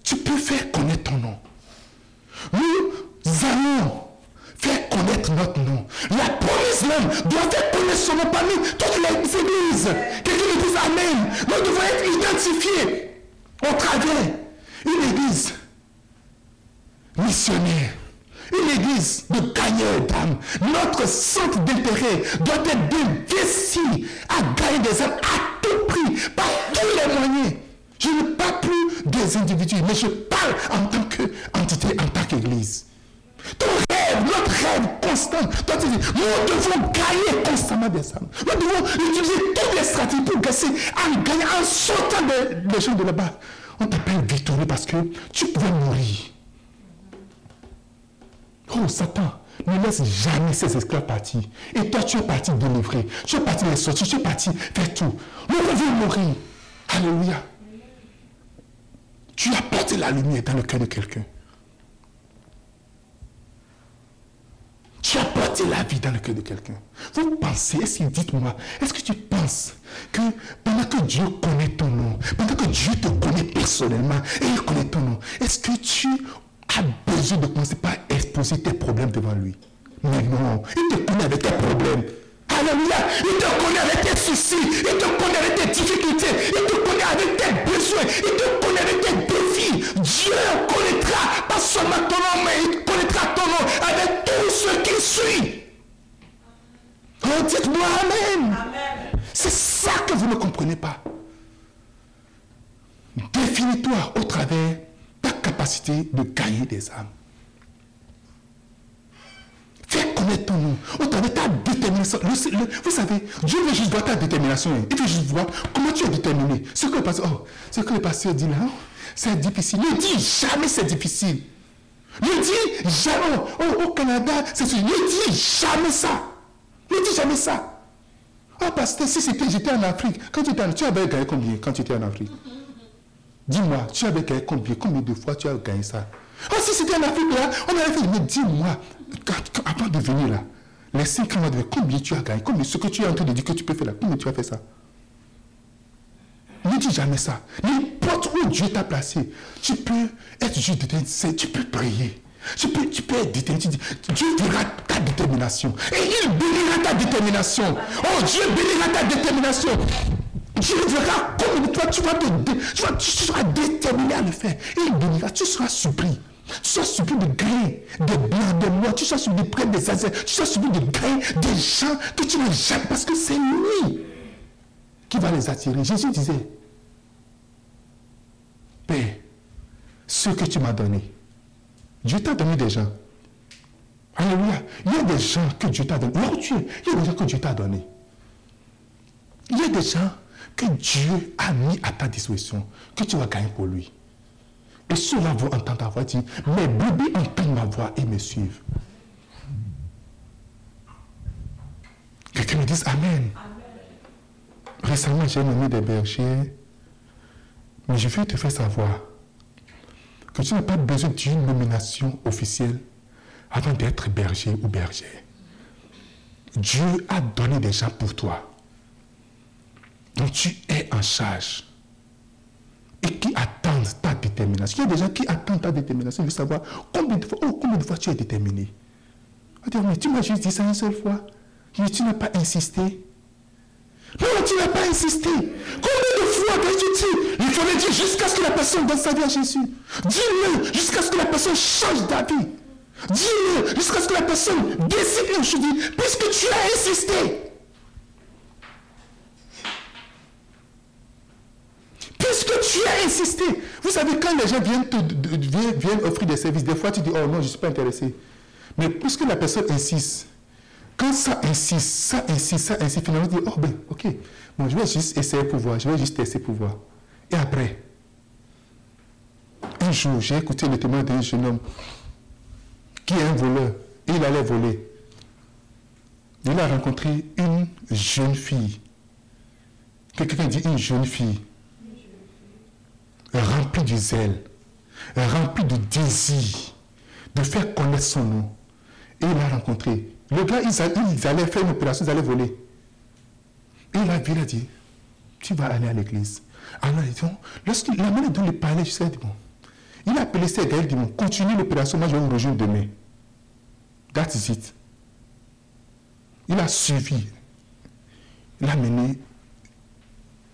Tu peux faire connaître ton nom. Nous, allons faire connaître notre nom. La police même doit faire connaître son nom parmi toutes les églises. Quelqu'un me dise Amen. Nous devons être identifiés au travers une église missionnaire. Une église de gagneurs d'âmes. Notre centre d'intérêt doit être d'investir à gagner des âmes à tout prix, par tous les moyens. Je ne parle plus des individus, mais je parle en tant qu'entité, en tant qu'église. Ton rêve, notre rêve constant, nous devons gagner constamment des âmes. Nous devons utiliser toutes les stratégies pour gagner, en gagner, en sautant des, gens de là-bas. On t'appelle victorieux parce que tu pouvais mourir. Oh Satan, ne laisse jamais ces esclaves partir. Et toi, tu es parti délivrer. Tu es parti les sortir. Tu es parti faire tout. Nous devons mourir. Alléluia. Tu apportes la lumière dans le cœur de quelqu'un. Tu as porté la vie dans le cœur de quelqu'un. Vous pensez, est-ce que dites-moi, est-ce que tu penses que pendant que Dieu connaît ton nom, pendant que Dieu te connaît personnellement et il connaît ton nom, est-ce que tu as besoin de commencer par exposer tes problèmes devant lui Mais non, il te connaît avec tes problèmes. Alléluia. Il te connaît avec tes soucis. Il te connaît avec tes difficultés. Il te connaît avec tes besoins. Il te connaît avec tes défis. Dieu connaîtra pas seulement ton nom, mais il connaîtra ton nom avec tous ceux qui suivent. Oh, dites-moi Amen. C'est ça que vous ne comprenez pas. Définis-toi au travers ta capacité de gagner des âmes. Fais connaître ton nom. Au travers ta détermination. vous savez, Dieu veut juste voir ta détermination. Il veut juste voir comment tu es déterminé. Ce que le pasteur, oh, ce que le pasteur dit là, c'est difficile. Ne dis jamais c'est difficile. Ne dis jamais, oh, au Canada, c'est Ne dis jamais ça. Ne dis jamais ça. Ah, pasteur, si c'était, j'étais en Afrique, quand tu étais en, tu avais gagné combien quand tu étais en Afrique? Dis-moi, tu avais gagné combien? Combien de fois tu as gagné ça? Ah, si c'était en Afrique là, on avait fait, mais dis-moi, avant de venir là, les 5 ans, combien tu as gagné? Combien, ce que tu es en train de dire que tu peux faire là, combien tu as fait ça? Ne dis jamais ça. N'importe où Dieu t'a placé, tu peux être juste déterminé, tu peux prier. Tu peux, tu peux être déterminé. Dieu verra ta détermination. Et il bénira ta détermination. Oh, Dieu bénira ta détermination. Dieu verra comment toi tu vas te tu, vas, seras déterminé à le faire. Il bénira. Tu seras surpris. Tu seras surpris de gagner des biens, des lois. Tu seras surpris de prendre des azers. Tu seras surpris de gagner des gens que tu n'as jamais. Parce que c'est lui qui va les attirer. Jésus disait, Père, ce que tu m'as donné, Dieu t'a donné des gens. Alléluia. Il y a des gens que Dieu t'a donné. Là où tu es, il y a des gens que Dieu t'a donné. Il y a des gens que Dieu a mis à ta disposition, que tu vas gagner pour lui. Et ceux-là vont entendre ta voix dire, mes bébés entendent ma voix et me suivent. Quelqu'un me dise Amen. Récemment, j'ai nommé des bergers, mais je veux te faire savoir que tu n'as pas besoin d'une nomination officielle avant d'être berger ou berger. Dieu a donné des gens pour toi. Donc tu es en charge. Et qui attendent ta détermination? Il y a des gens qui attendent ta détermination. Ils veulent savoir combien de fois, oh, combien de fois tu es déterminé? Mais tu m'as juste dit ça une seule fois. Mais tu n'as pas insisté. Non, tu n'as pas insisté. Combien de fois que tu dis Il dire jusqu'à ce que la personne donne sa vie à Jésus? Dis-le jusqu'à ce que la personne change d'avis. Dis-le jusqu'à ce que la personne décide une chose, puisque tu as insisté. Puisque tu as insisté. Vous savez, quand les gens viennent, viennent, offrir des services, des fois tu dis, oh non, je ne suis pas intéressé. Mais puisque la personne insiste, quand ça insiste, ça insiste, ça insiste, finalement, tu dis, oh ben, ok, bon, je vais juste essayer pour voir, je vais juste essayer pour voir. Et après, un jour, j'ai écouté le témoin d'un jeune homme qui est un voleur. Et il allait voler. Il a rencontré une jeune fille. Quelqu'un dit une jeune fille. Remplie de zèle, remplie de désir de faire connaître son nom. Et il a rencontré. Le gars, ils allaient, faire une opération, ils allaient voler. Et il a vu, il a dit, tu vas aller à l'église. Alors, lorsqu'il la manière dont il parlait, je sais, il a appelé ses gars, il dit, bon, continue l'opération, moi je vais vous rejoindre demain. That's it. Il a suivi. Il a mené,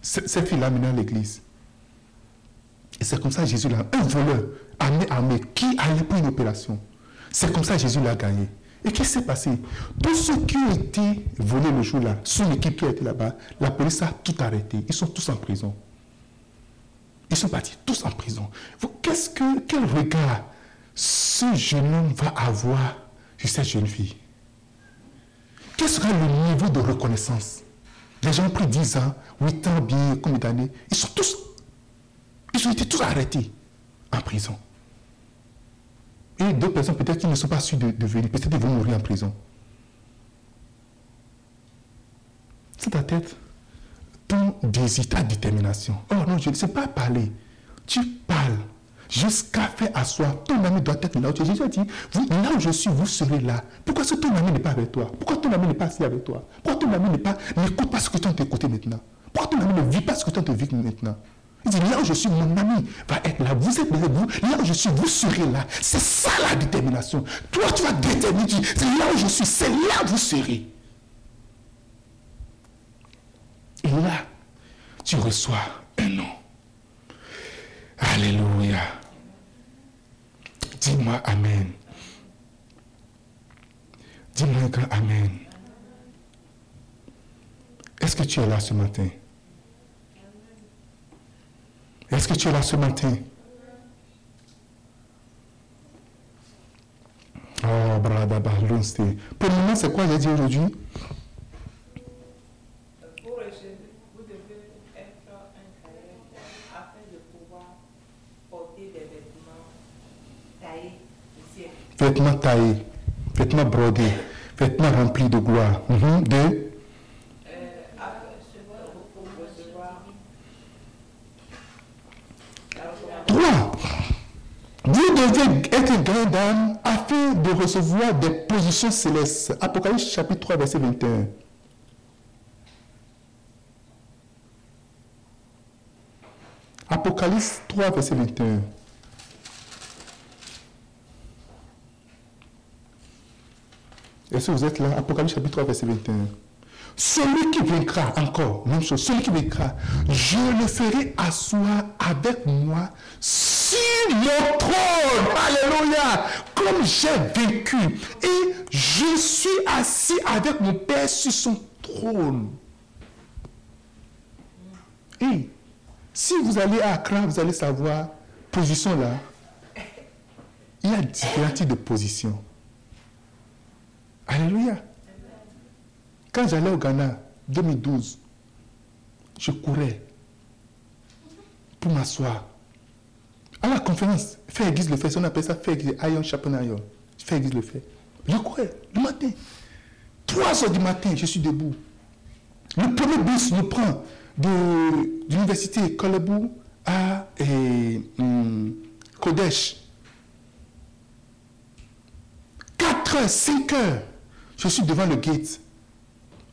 cette fille l'a mené à l'église. Et c'est comme ça que Jésus l'a, un voleur, armé, armé, qui allait pour une opération. C'est comme ça que Jésus l'a gagné. Et qu'est-ce qui s'est passé? Tous ceux qui ont été volés le jour-là, son équipe qui a été là-bas, la police a tout arrêté. Ils sont tous en prison. Ils sont partis tous en prison. Qu'est-ce que, quel regard ce jeune homme va avoir sur cette jeune fille? Quel sera le niveau de reconnaissance? Les gens ont pris 10 ans, 8 ans, bien, combien d'années? Ils sont tous, ils ont été tous arrêtés en prison. Et d'autres personnes, peut-être qui ne sont pas sûres de, venir, peut-être vont mourir en prison. C'est ta tête ton désir, ta détermination. Oh non, je ne sais pas parler. Tu parles jusqu'à faire asseoir. Ton ami doit être là où tu. Jésus a dit, là où je suis, vous serez là. Pourquoi ce ton ami n'est pas avec toi? Pourquoi ton ami n'est pas assis avec toi? Pourquoi ton ami n'est pas, n'écoute pas ce que tu as écouté maintenant? Pourquoi ton ami ne vit pas ce que tu as vécu maintenant? Il dit, là où je suis, mon ami va être là. Vous êtes vous. Là où je suis, vous serez là. C'est ça la détermination. Toi, tu vas déterminer. C'est là où je suis. C'est là où vous serez. Et là, tu reçois un nom. Alléluia. Dis-moi Amen. Dis-moi un Amen. Est-ce que tu es là ce matin? Est-ce que tu es là ce matin? Oh, Pour le moment, c'est quoi j'ai dit aujourd'hui? vêtements taillés, vêtements brodés, vêtements remplis de gloire. Mhm. Euh, devez être grand d'âme afin de des positions célestes. Apocalypse chapitre 3, verset 21. Apocalypse 3, verset 21. Est-ce que vous êtes là? Apocalypse chapitre 3, verset 21. Celui qui vaincra, encore, même chose, celui qui vaincra, je le ferai asseoir avec moi sur mon trône. Alléluia. Comme j'ai vécu. Et je suis assis avec mon Père sur son trône. Et si vous allez à Accra, vous allez savoir, position là, il y a différents types de positions. Alléluia. Quand j'allais au Ghana, 2012, je courais pour m'asseoir. À la conférence, faire église le fait, on appelle ça faire église, iron sharpen iron. Faire église le fait. Je courais le matin. 3 heures du matin, je suis debout. Le premier bus me prend de l'université Kolebou à et, hum, Kodesh. 4 heures, 5 heures, je suis devant le gate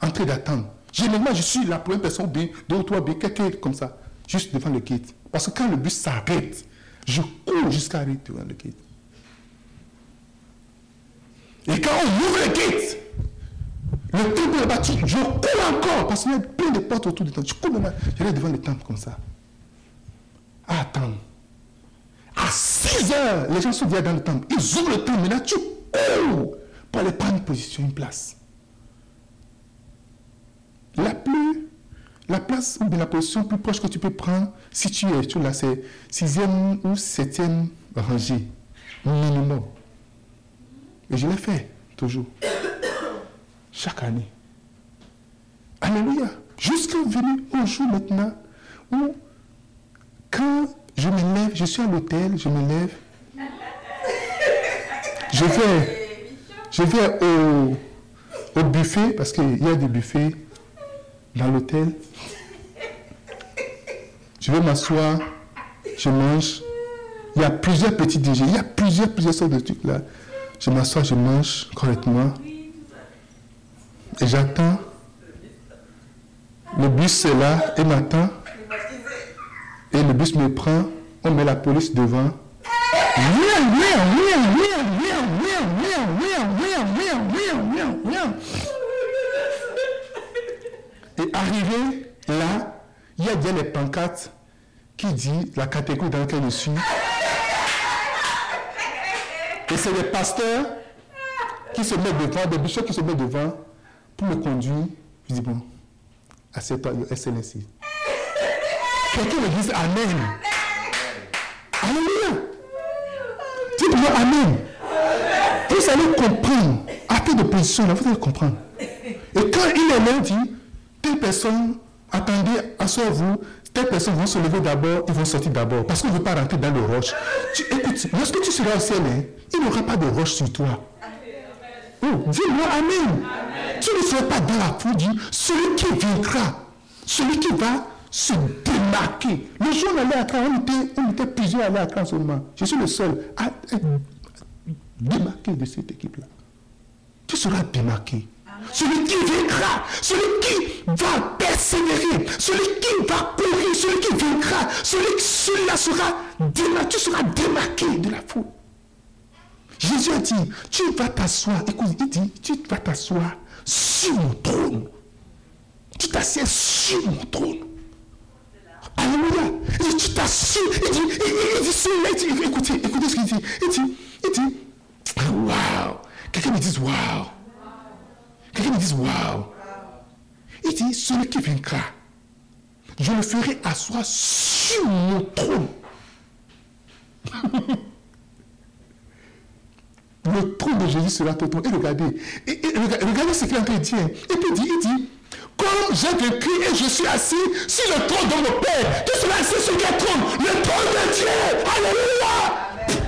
en train d'attendre. Généralement, je suis la première personne, deux ou trois, bien, quelqu'un comme ça, juste devant le gate. Parce que quand le bus s'arrête, je cours jusqu'à devant le gate. Et quand on ouvre le gate, le temple est battu, je cours encore, parce qu'il y a plein de portes autour du temple. Je cours devant, j'allais devant le temple comme ça. À attendre. À 6 heures, les gens sont déjà dans le temple. Ils ouvrent le temple, maintenant tu cours pour aller prendre une position, une place. La plus, la place bien la position plus proche que tu peux prendre, si tu es, tu c'est sixième ou septième rangée, minimum. Et je l'ai fait, toujours. Chaque année. Alléluia. Jusqu'à venir au jour maintenant où, quand je me lève, je suis à l'hôtel, je me lève, je vais, je vais au buffet, parce qu'il y a des buffets dans l'hôtel. Je vais m'asseoir, je mange. Il y a plusieurs petits déjeuners, il y a plusieurs, plusieurs sortes de trucs là. Je m'assois, je mange correctement. Et j'attends. Le bus est là et m'attend. Et le bus me prend. On met la police devant. Et arrivé là, il y a bien les pancartes qui dit la catégorie dans laquelle je suis. Et c'est les pasteurs qui se mettent devant, des bishops qui se mettent devant pour me conduire. Je dis bon, assieds-toi. Quelqu'un me dit Amen. Alléluia. Dites-moi Amen. Vous allez comprendre. À de position, là, vous allez comprendre. Et quand il est là, il dit telle personne, attendez, asseyez-vous, telle personne vont se lever d'abord, ils vont sortir d'abord, parce qu'on ne veut pas rentrer dans le roche. écoute, lorsque tu seras au ciel, hein, il n'y aura pas de roche sur toi. Oh, dis-moi Amen. Tu ne seras pas dans la foule, dis, celui qui vaincra, celui qui va se démarquer. Le jour où on allait à Accra, on était, on était plusieurs à aller à Accra seulement. Je suis le seul à être démarqué de cette équipe-là. Tu seras démarqué. Celui qui vaincra, celui qui va persévérer, celui qui va courir, celui qui vaincra, celui qui sera démarqué, tu seras démarqué de la foule. Jésus a dit, tu vas t'asseoir, écoute, il dit, tu vas t'asseoir sur mon trône. Tu t'assieds sur mon trône. Alléluia. Il dit, tu t'assieds, il dit, il, dit, il dit, écoutez ce qu'il dit. Il dit, il dit, waouh. Quelqu'un me dit, waouh. Quelqu'un me dit, waouh. Il dit, celui qui vaincra, je le ferai asseoir sur mon trône. le trône de Jésus sera ton trône. Et regardez, et, regardez ce qu'il est en dire. Et puis dit, il dit, comme j'ai vécu et je suis assis sur le trône de mon Père, tu seras assis sur quel trône? Le trône de Dieu. Alléluia.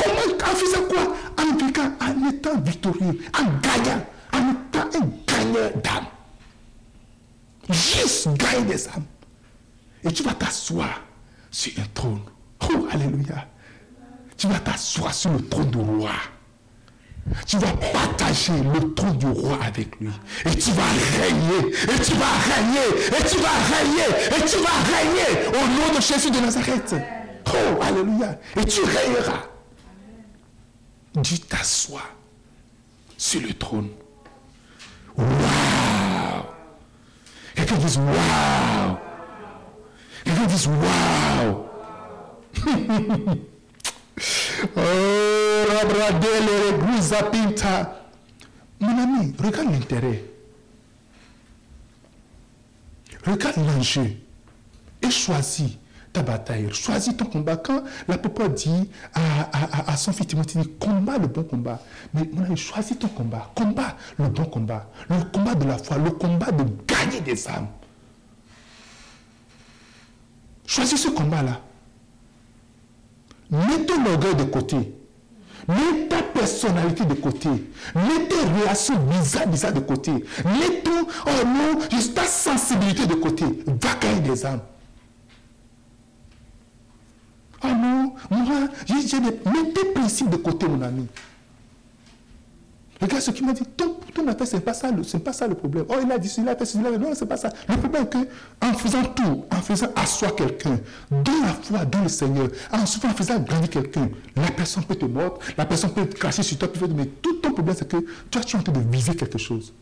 Comment, en faisant quoi? En vivant, en étant victorieux, en gagnant, en étant un d'âme. Juste gagner des âmes. Et tu vas t'asseoir sur un trône. Oh, Alléluia. tu vas t'asseoir sur le trône du roi. Tu vas partager le trône du roi avec lui. Et tu vas régner. Et tu vas régner. Et tu vas régner. Et tu vas régner au nom de Jésus de Nazareth. Oh, alléluia. Et tu régneras. Tu t'assois sur le trône. Waouh! Quelqu'un dit waouh! Quelqu'un dit waouh! oh, pinta. Mon ami, regarde l'intérêt. Regarde l'enjeu. Et choisis ta bataille. Choisis ton combat. Quand l'apôtre dit à, son fils Timothée, combat le bon combat. Mais mon ami, choisis ton combat. Combat le bon combat. Le combat de la foi. Le combat de gagner des âmes. Choisis ce combat-là. Mets ton orgueil de côté. Mets ta personnalité de côté. Mets tes relations bizarres, bizarres de côté. Mets ton, oh non, juste ta sensibilité de côté. Va gagner des âmes. Ah non, moi, j'ai des... Tes principes de côté, mon ami. Regarde ce qu'il m'a dit. Ton, ton affaire, ce n'est pas, ça, pas ça le problème. Oh, il a dit cela, il a fait cela. Non, ce n'est pas ça. Le problème est qu'en faisant tout, en faisant asseoir quelqu'un, dans la foi, dans le Seigneur, en faisant grandir quelqu'un, la personne peut te mordre, la personne peut te cracher sur toi, mais tout ton problème, c'est que toi, tu es en train de viser quelque chose.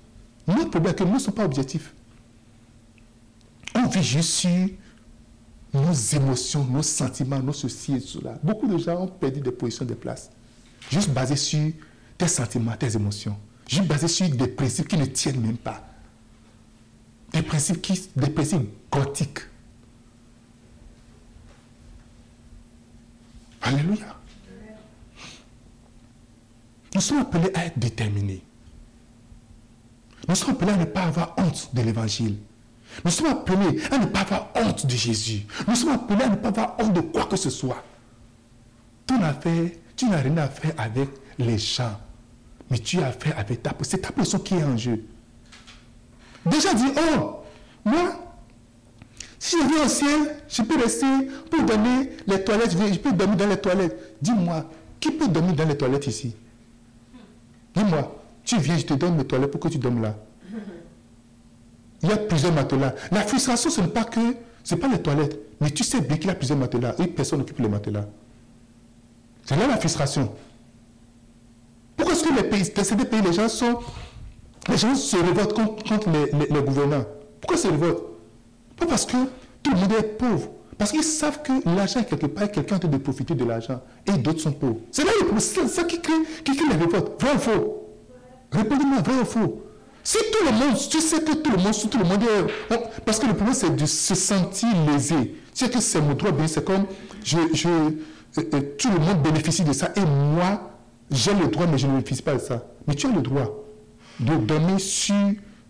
Notre problème, c'est que nous ne sommes pas objectifs. On vit juste sur nos émotions, nos sentiments, nos ceci et cela. Beaucoup de gens ont perdu des positions de place, juste basés sur tes sentiments, tes émotions. Juste basé sur des principes qui ne tiennent même pas. Des principes, des principes gothiques. Alléluia. Nous sommes appelés à être déterminés. Nous sommes appelés à ne pas avoir honte de l'évangile. Nous sommes appelés à ne pas avoir honte de Jésus. Nous sommes appelés à ne pas avoir honte de quoi que ce soit. Ton affaire, tu n'as rien à faire avec les gens mais tu as fait avec ta C'est ta personne qui est en jeu. Déjà dit, oh, moi, si je viens au ciel, je peux rester pour donner les toilettes, je peux dormir dans les toilettes. Dis-moi, qui peut dormir dans les toilettes ici? Dis-moi, tu viens, je te donne mes toilettes pour que tu dormes là. Il y a plusieurs matelas. La frustration, ce n'est pas que, ce n'est pas les toilettes, mais tu sais bien qu'il y a plusieurs matelas et personne n'occupe les matelas. C'est là la frustration. Pourquoi est-ce que les pays, dans ces pays, les gens, sont, les gens se révoltent contre, les, gouvernants? Pourquoi se révoltent? Pas parce que tout le monde est pauvre. Parce qu'ils savent que l'argent, quelque part, quelqu'un en train de profiter de l'argent. Et d'autres sont pauvres. C'est là c'est ça qui crée, qui crée les révoltes. Vrai ou faux? Répondez-moi, vrai ou faux? Si tout le monde, tu sais que tout le monde, tout le monde est. parce que le problème, c'est de se sentir lésé. Tu sais que c'est mon droit, c'est comme je, je, euh, euh, tout le monde bénéficie de ça et moi, j'ai le droit, mais je ne bénéficie pas de ça. Mais tu as le droit de dormir sur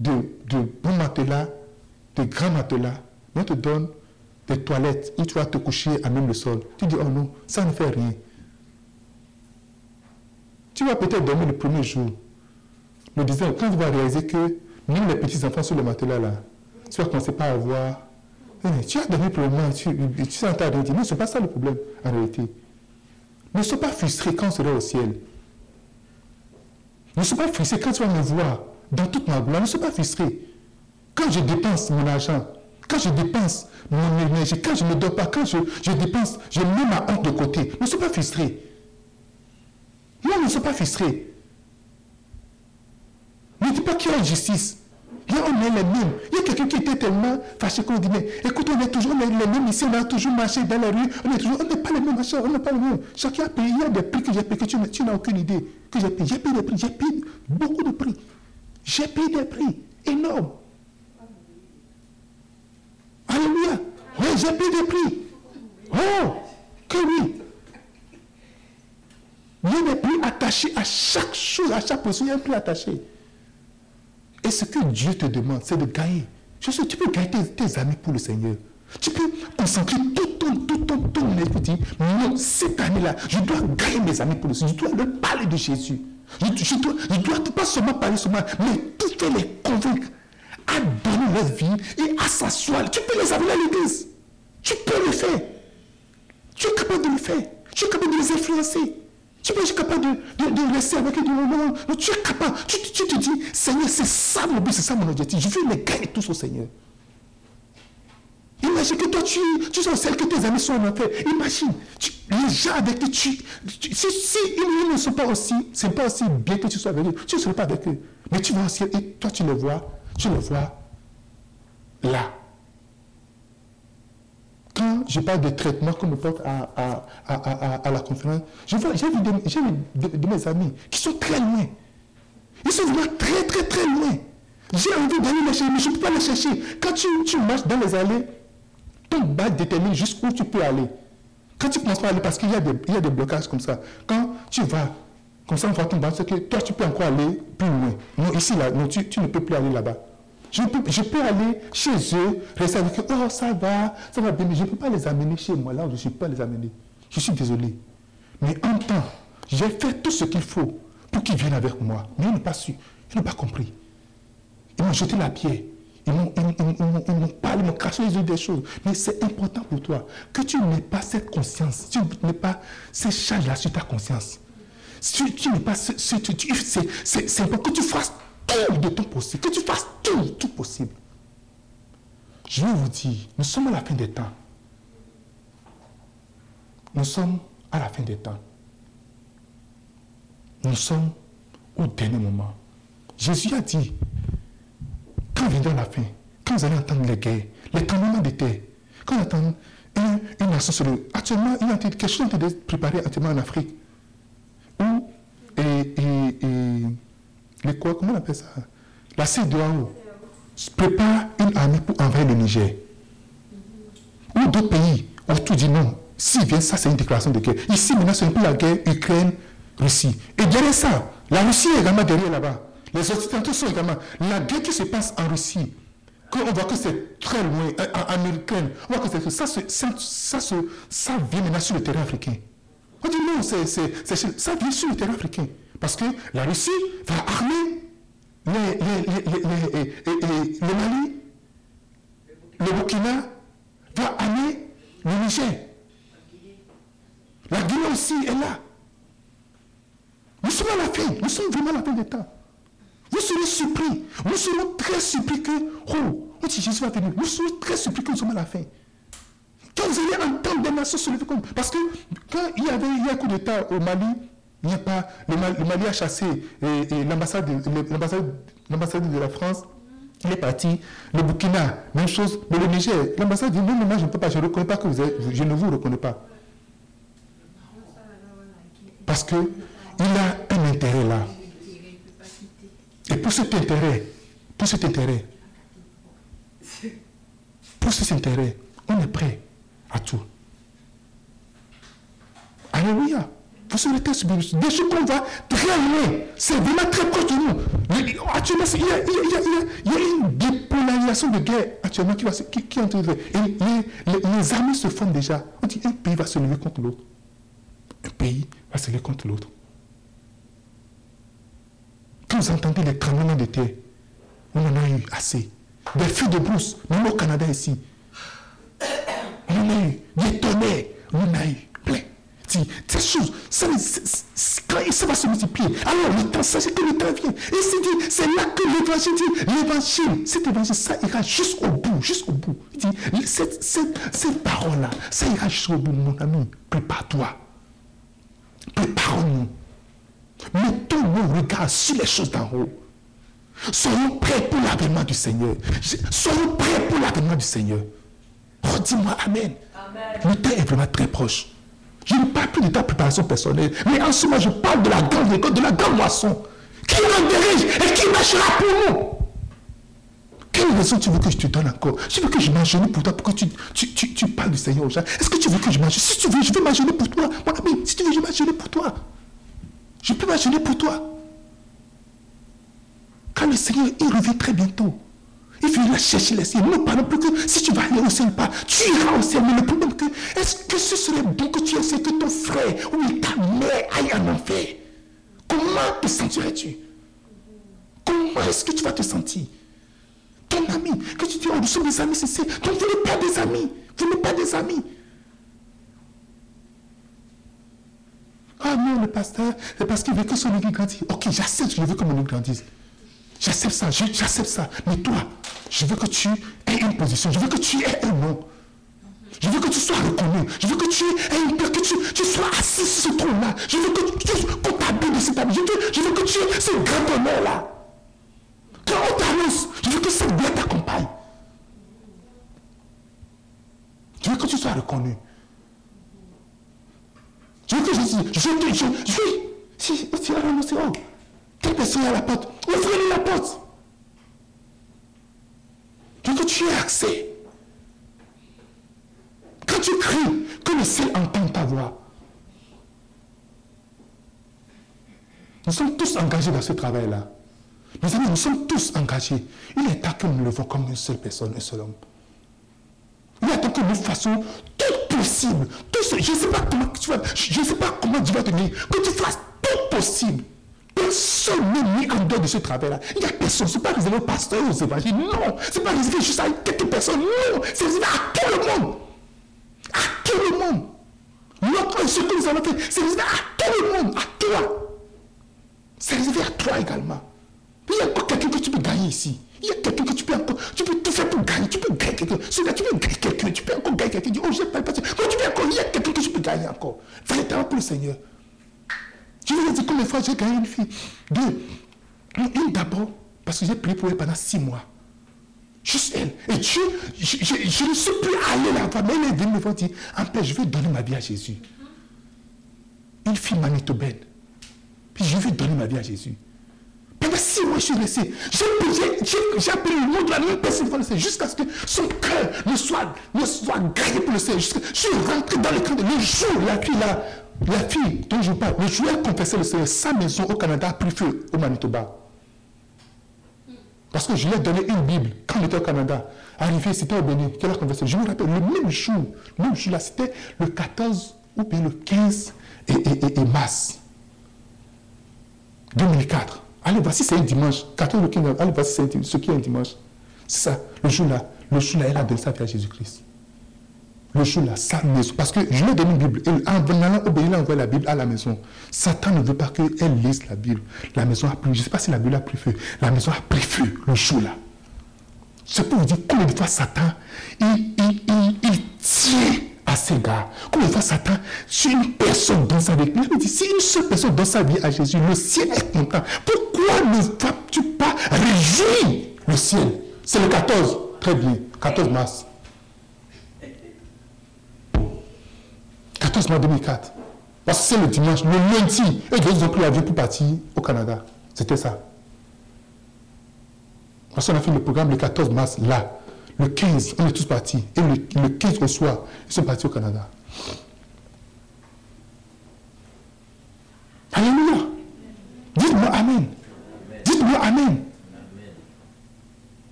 de, de bons matelas, de grands matelas. Mais on te donne des toilettes où tu vas te coucher à même le sol. Tu dis, oh non, ça ne fait rien. Tu vas peut-être dormir le premier jour. Le deuxième, quand tu vas réaliser que même les petits enfants sur le matelas là, tu vas commencer pas à voir. Eh, tu as dormi pour le tu, tu sais en de mais ce n'est pas ça le problème en réalité. Ne sois pas frustré quand tu seras au ciel. Ne sois pas frustré quand tu vas me voir dans toute ma gloire. Ne sois pas frustré. Quand je dépense mon argent, quand je dépense mon énergie, quand je ne donne pas, quand je, je, dépense, je mets ma honte de côté. Ne sois pas frustré. Non, ne sois pas frustré. Ne dis pas qu'il y a justice. Là, on est les mêmes. Il y a quelqu'un qui était tellement fâché qu'on dit, mais écoute, on est toujours les, mêmes ici, on a toujours marché dans la rue, on est toujours, on n'est pas les mêmes, on n'est pas les mêmes. Chacun a payé, il y a des prix que j'ai payé, que tu, tu n'as aucune idée que j'ai payé. J'ai payé des prix, j'ai payé beaucoup de prix. J'ai payé des prix énormes. Alléluia. Oui, j'ai payé des prix. Oh, que oui. Il y a des prix attachés à chaque chose, à chaque personne, il y a un prix attaché. Et ce que Dieu te demande, c'est de gagner. Je sais, tu peux gagner tes, amis pour le Seigneur. Tu peux concentrer tout ton, tout ton, ton énergie. Non, cette année-là, je dois gagner mes amis pour le Seigneur. Je dois leur parler de Jésus. Je, je, dois, je dois pas seulement parler seulement, mais tout faire les convaincre à donner leur vie et à s'asseoir. Tu peux les amener à l'église. Tu peux le faire. Tu es capable de le faire. Tu es capable de les influencer. Tu es capable de, de, de rester avec eux. Non, non, non, tu es capable. Tu, tu te dis, Seigneur, c'est ça mon but, c'est ça mon objectif. Je veux les gagner tous au Seigneur. Imagine que toi, tu, tu celle que tes amis sont en enfer. Imagine, les gens avec qui tu... si, ils, ne sont pas aussi, c'est pas aussi bien que tu sois avec eux, tu ne seras pas avec eux. Mais tu vas aussi, et toi, tu le vois, tu le vois là. Quand je parle de traitement qu'on me porte à, à, à, à la conférence, j'ai vu, de, de, mes amis qui sont très loin. Ils sont vraiment très, très, très loin. J'ai envie d'aller les chercher, mais je ne peux pas les chercher. Quand tu, tu marches dans les allées, ton bas détermine jusqu'où tu peux aller. Quand tu ne penses pas aller, parce qu'il y, a des, y a des blocages comme ça, quand tu vas, comme ça on voit ton bas, c'est que toi tu peux encore aller plus loin. Non, ici, là, non, tu, tu ne peux plus aller là-bas. Je peux, aller chez eux, rester avec eux, oh ça va, ça va bien, mais je ne peux pas les amener chez moi, là où je ne suis pas les amener. Je suis désolé. Mais en temps, j'ai fait tout ce qu'il faut pour qu'ils viennent avec moi. Mais ils n'ont pas su, ils n'ont pas compris. Ils m'ont jeté la pierre. Ils m'ont parlé, ils m'ont craché les yeux des choses. Mais c'est important pour toi que tu n'aies pas cette conscience, tu n'aies pas ces charges-là sur ta conscience. Si tu n'es pas, c'est important que tu fasses tout de ton possible, que tu fasses tout, tout possible. Je vais vous dire, nous sommes à la fin des temps. Nous sommes à la fin des temps. Nous sommes au dernier moment. Jésus a dit, quand viendra la fin, quand vous allez entendre les guerres, les tremblements de terre, quand vous entendez une, une nation sur le... Actuellement, il y a quelque chose qui est préparé actuellement en Afrique. Où, et, et, et comment on appelle ça? La CEDEAO prépare une armée pour envahir le Niger. Ou d'autres pays autour du monde. S'ils viennent, ça c'est une déclaration de guerre. Ici, maintenant, c'est un peu la guerre Ukraine-Russie. Et derrière ça, la Russie est également derrière là-bas. Les Occidentaux sont également. La guerre qui se passe en Russie, quand on voit que c'est très loin, euh, en, Ukraine, on voit que ça, ça, ça, ça, vient maintenant sur le terrain africain. On dit non, c'est, ça vient sur le terrain africain. Parce que la Russie va armer le Mali, le Burkina, va armer le Niger. La Guinée aussi est là. Nous sommes à la fin, nous sommes vraiment à la fin des temps. Vous serez surpris. Nous serons très surpris que, oh, dit Jésus va venir. Nous serons très surpris que nous sommes à la fin. Quand vous allez entendre des nations se lever comme. Parce que quand il y avait eu un coup d'État au Mali, il n'y a pas. Le Mali, a chassé l'ambassade de la France. Il est parti. Le Burkina, même chose. Mais le Niger, l'ambassade dit non, non, je ne peux pas, je ne reconnais pas que vous êtes, je ne vous reconnais pas. Parce qu'il a un intérêt là. Et pour cet intérêt, pour cet intérêt, pour cet intérêt, on est prêt à tout. Alléluia. Serez très subissés. Des choses qu'on va très loin. C'est vraiment très proche de nous. Actuellement, il y a, une bipolarisation de guerre actuellement qui, va, qui, qui est en train de les, les, armées se forment déjà. On dit un pays va se lever contre l'autre. Un pays va se lever contre l'autre. Quand vous entendez les tremblements de terre, on en a eu assez. Des feux de brousse, même au Canada ici. On en a eu. Des tonnerres, on en a eu plein. Ces choses, ça, ça va se multiplier. Alors le temps, sachez que le temps vient. Et c'est dit, c'est là que l'évangile dit, l'évangile, cet évangile, ça ira jusqu'au bout, jusqu'au bout. Il dit, cette, cette, cette parole-là, ça ira jusqu'au bout, mon ami. Prépare-toi. Prépare-nous. Mettons nos regards sur les choses d'en haut. Soyons prêts pour l'avènement du Seigneur. Soyons prêts pour l'avènement du Seigneur. Redis-moi Amen. Le temps est vraiment très proche. Je ne parle plus de ta préparation personnelle, mais en ce moment, je parle de la grande récolte, de la grande moisson. Qui nous dirige et qui marchera pour nous? Quelle raison tu veux que je te donne encore? Tu veux que je m'agenouille pour toi, pour que tu, tu, tu, parles du Seigneur aux gens? Est-ce que tu veux que je m'agenouille Si tu veux, je vais m'agenouiller pour toi. Mon ami, si tu veux, je vais m'agenouiller pour toi. Je peux m'imaginer pour toi. Quand le Seigneur, il revient très bientôt. Il viendra chercher les cieux. Non, pas non plus que si tu vas aller au ciel pas, tu iras au ciel. Mais le problème que, est-ce que ce serait bon que tu aies que ton frère ou ta mère aille en enfer? Comment te sentirais-tu? Comment est-ce que tu vas te sentir? Ton ami, que tu dis, oh, nous sommes des amis, c'est. Donc vous n'êtes pas des amis. Vous n'êtes pas des amis. Ah non, le pasteur, c'est parce qu'il veut que son église grandisse. Ok, j'accepte, je veux que mon église grandisse. J'accepte ça, j'accepte ça. Mais toi, je veux que tu aies une position, je veux que tu aies un nom. Je veux que tu sois reconnu. Je veux que tu aies une que tu, sois assis sur ce trône-là. Je veux que tu qu'on de cette habit. Je veux, que tu aies ce grand honneur-là. Quand on t'annonce, je veux que cette gloire t'accompagne. Je veux que tu sois reconnu. Je veux que je je, je, je, je, si, si tu as annoncé, oh, telle personne à la porte, ouvrez-lui la porte. Que tu aies accès. Quand tu cries, que le ciel entende ta voix. Nous sommes tous engagés dans ce travail-là. Mes amis, nous sommes tous engagés. Il est temps que nous le levons comme une seule personne, un seul homme. Il est temps que nous fassions tout possible. Tout ce- je ne sais pas comment tu vas, je sais pas comment Dieu va te dire, que tu fasses tout possible. Personne n'est mis en dehors de ce travail-là. Il n'y a personne. Ce n'est pas réservé aux pasteurs et aux évangiles. Non. Ce n'est pas réservé juste à quelques personnes. Non. C'est réservé à tout le monde. À tout le monde. Notre, ce que nous avons fait, c'est réservé à tout le monde. À toi. C'est réservé à toi également. Il y a encore quelqu'un que tu peux gagner ici. Il y a quelqu'un que tu peux encore. Tu peux tout faire pour gagner. Tu peux gagner quelqu'un. Celui-là, tu peux gagner quelqu'un. Tu peux encore gagner quelqu'un. Tu dis, oh, j'ai pas le passé. Mais tu peux encore. Il y a quelqu'un que tu peux gagner encore. Véritablement pour le Seigneur. Je vais vous dire combien de fois j'ai gagné une fille. Deux. Une, d'abord, parce que j'ai prié pour elle pendant six mois. Juste elle. Et Dieu, je, ne suis plus allé là-bas, mais elle est venue me voir dire, en paix, je vais donner ma vie à Jésus. Une fille manitobaine. Puis je vais donner ma vie à Jésus. Pendant six mois, je suis resté. J'ai appelé le nom de la même personne jusqu'à ce que son cœur ne soit, ne soit gagné pour le Seigneur. Je suis rentré dans le de le jour, la fille là, la fille dont je parle, le jour où elle confessait le Seigneur, sa maison au Canada a pris feu au Manitoba. Parce que je lui ai donné une Bible quand on était au Canada. Arrivé, c'était au Bénin, qu'elle a confessé. Je me rappelle, le même jour, le même jour là, c'était le 14 ou bien le 15 et, et, et- et mars 2004. Allez, voici, c'est un dimanche. 14 ou 15, allez, voici, c'est ce qui est un dimanche. C'est ça, le jour-là. Le jour-là, elle a donné sa vie à Jésus-Christ. Le jour-là, sa maison. Parce que je lui ai donné une Bible. Et en allant Bénin, il a envoyé la Bible à la maison. Satan ne veut pas qu'elle lise la Bible. La maison a pris, je ne sais pas si la Bible a pris feu. La maison a pris le jour-là. C'est pour vous dire combien de fois Satan, il, il, il, tient à ses gars. Combien de fois Satan, si une personne dans sa vie, il dit, si une seule personne dans sa vie à Jésus, le ciel est content. Pourquoi ne vas-tu pas réjouir le ciel? C'est le 14, très bien, 14 mars. 14 mars 2004. Parce que c'est le dimanche, le lundi, et ils ont pris l'avion pour partir au Canada. C'était ça. Parce qu'on a fait le programme le 14 mars, là. Le 15, on est tous partis. Et le, le 15 au soir, ils sont partis au Canada. Alléluia. Dites-moi Amen. Dites-moi Amen.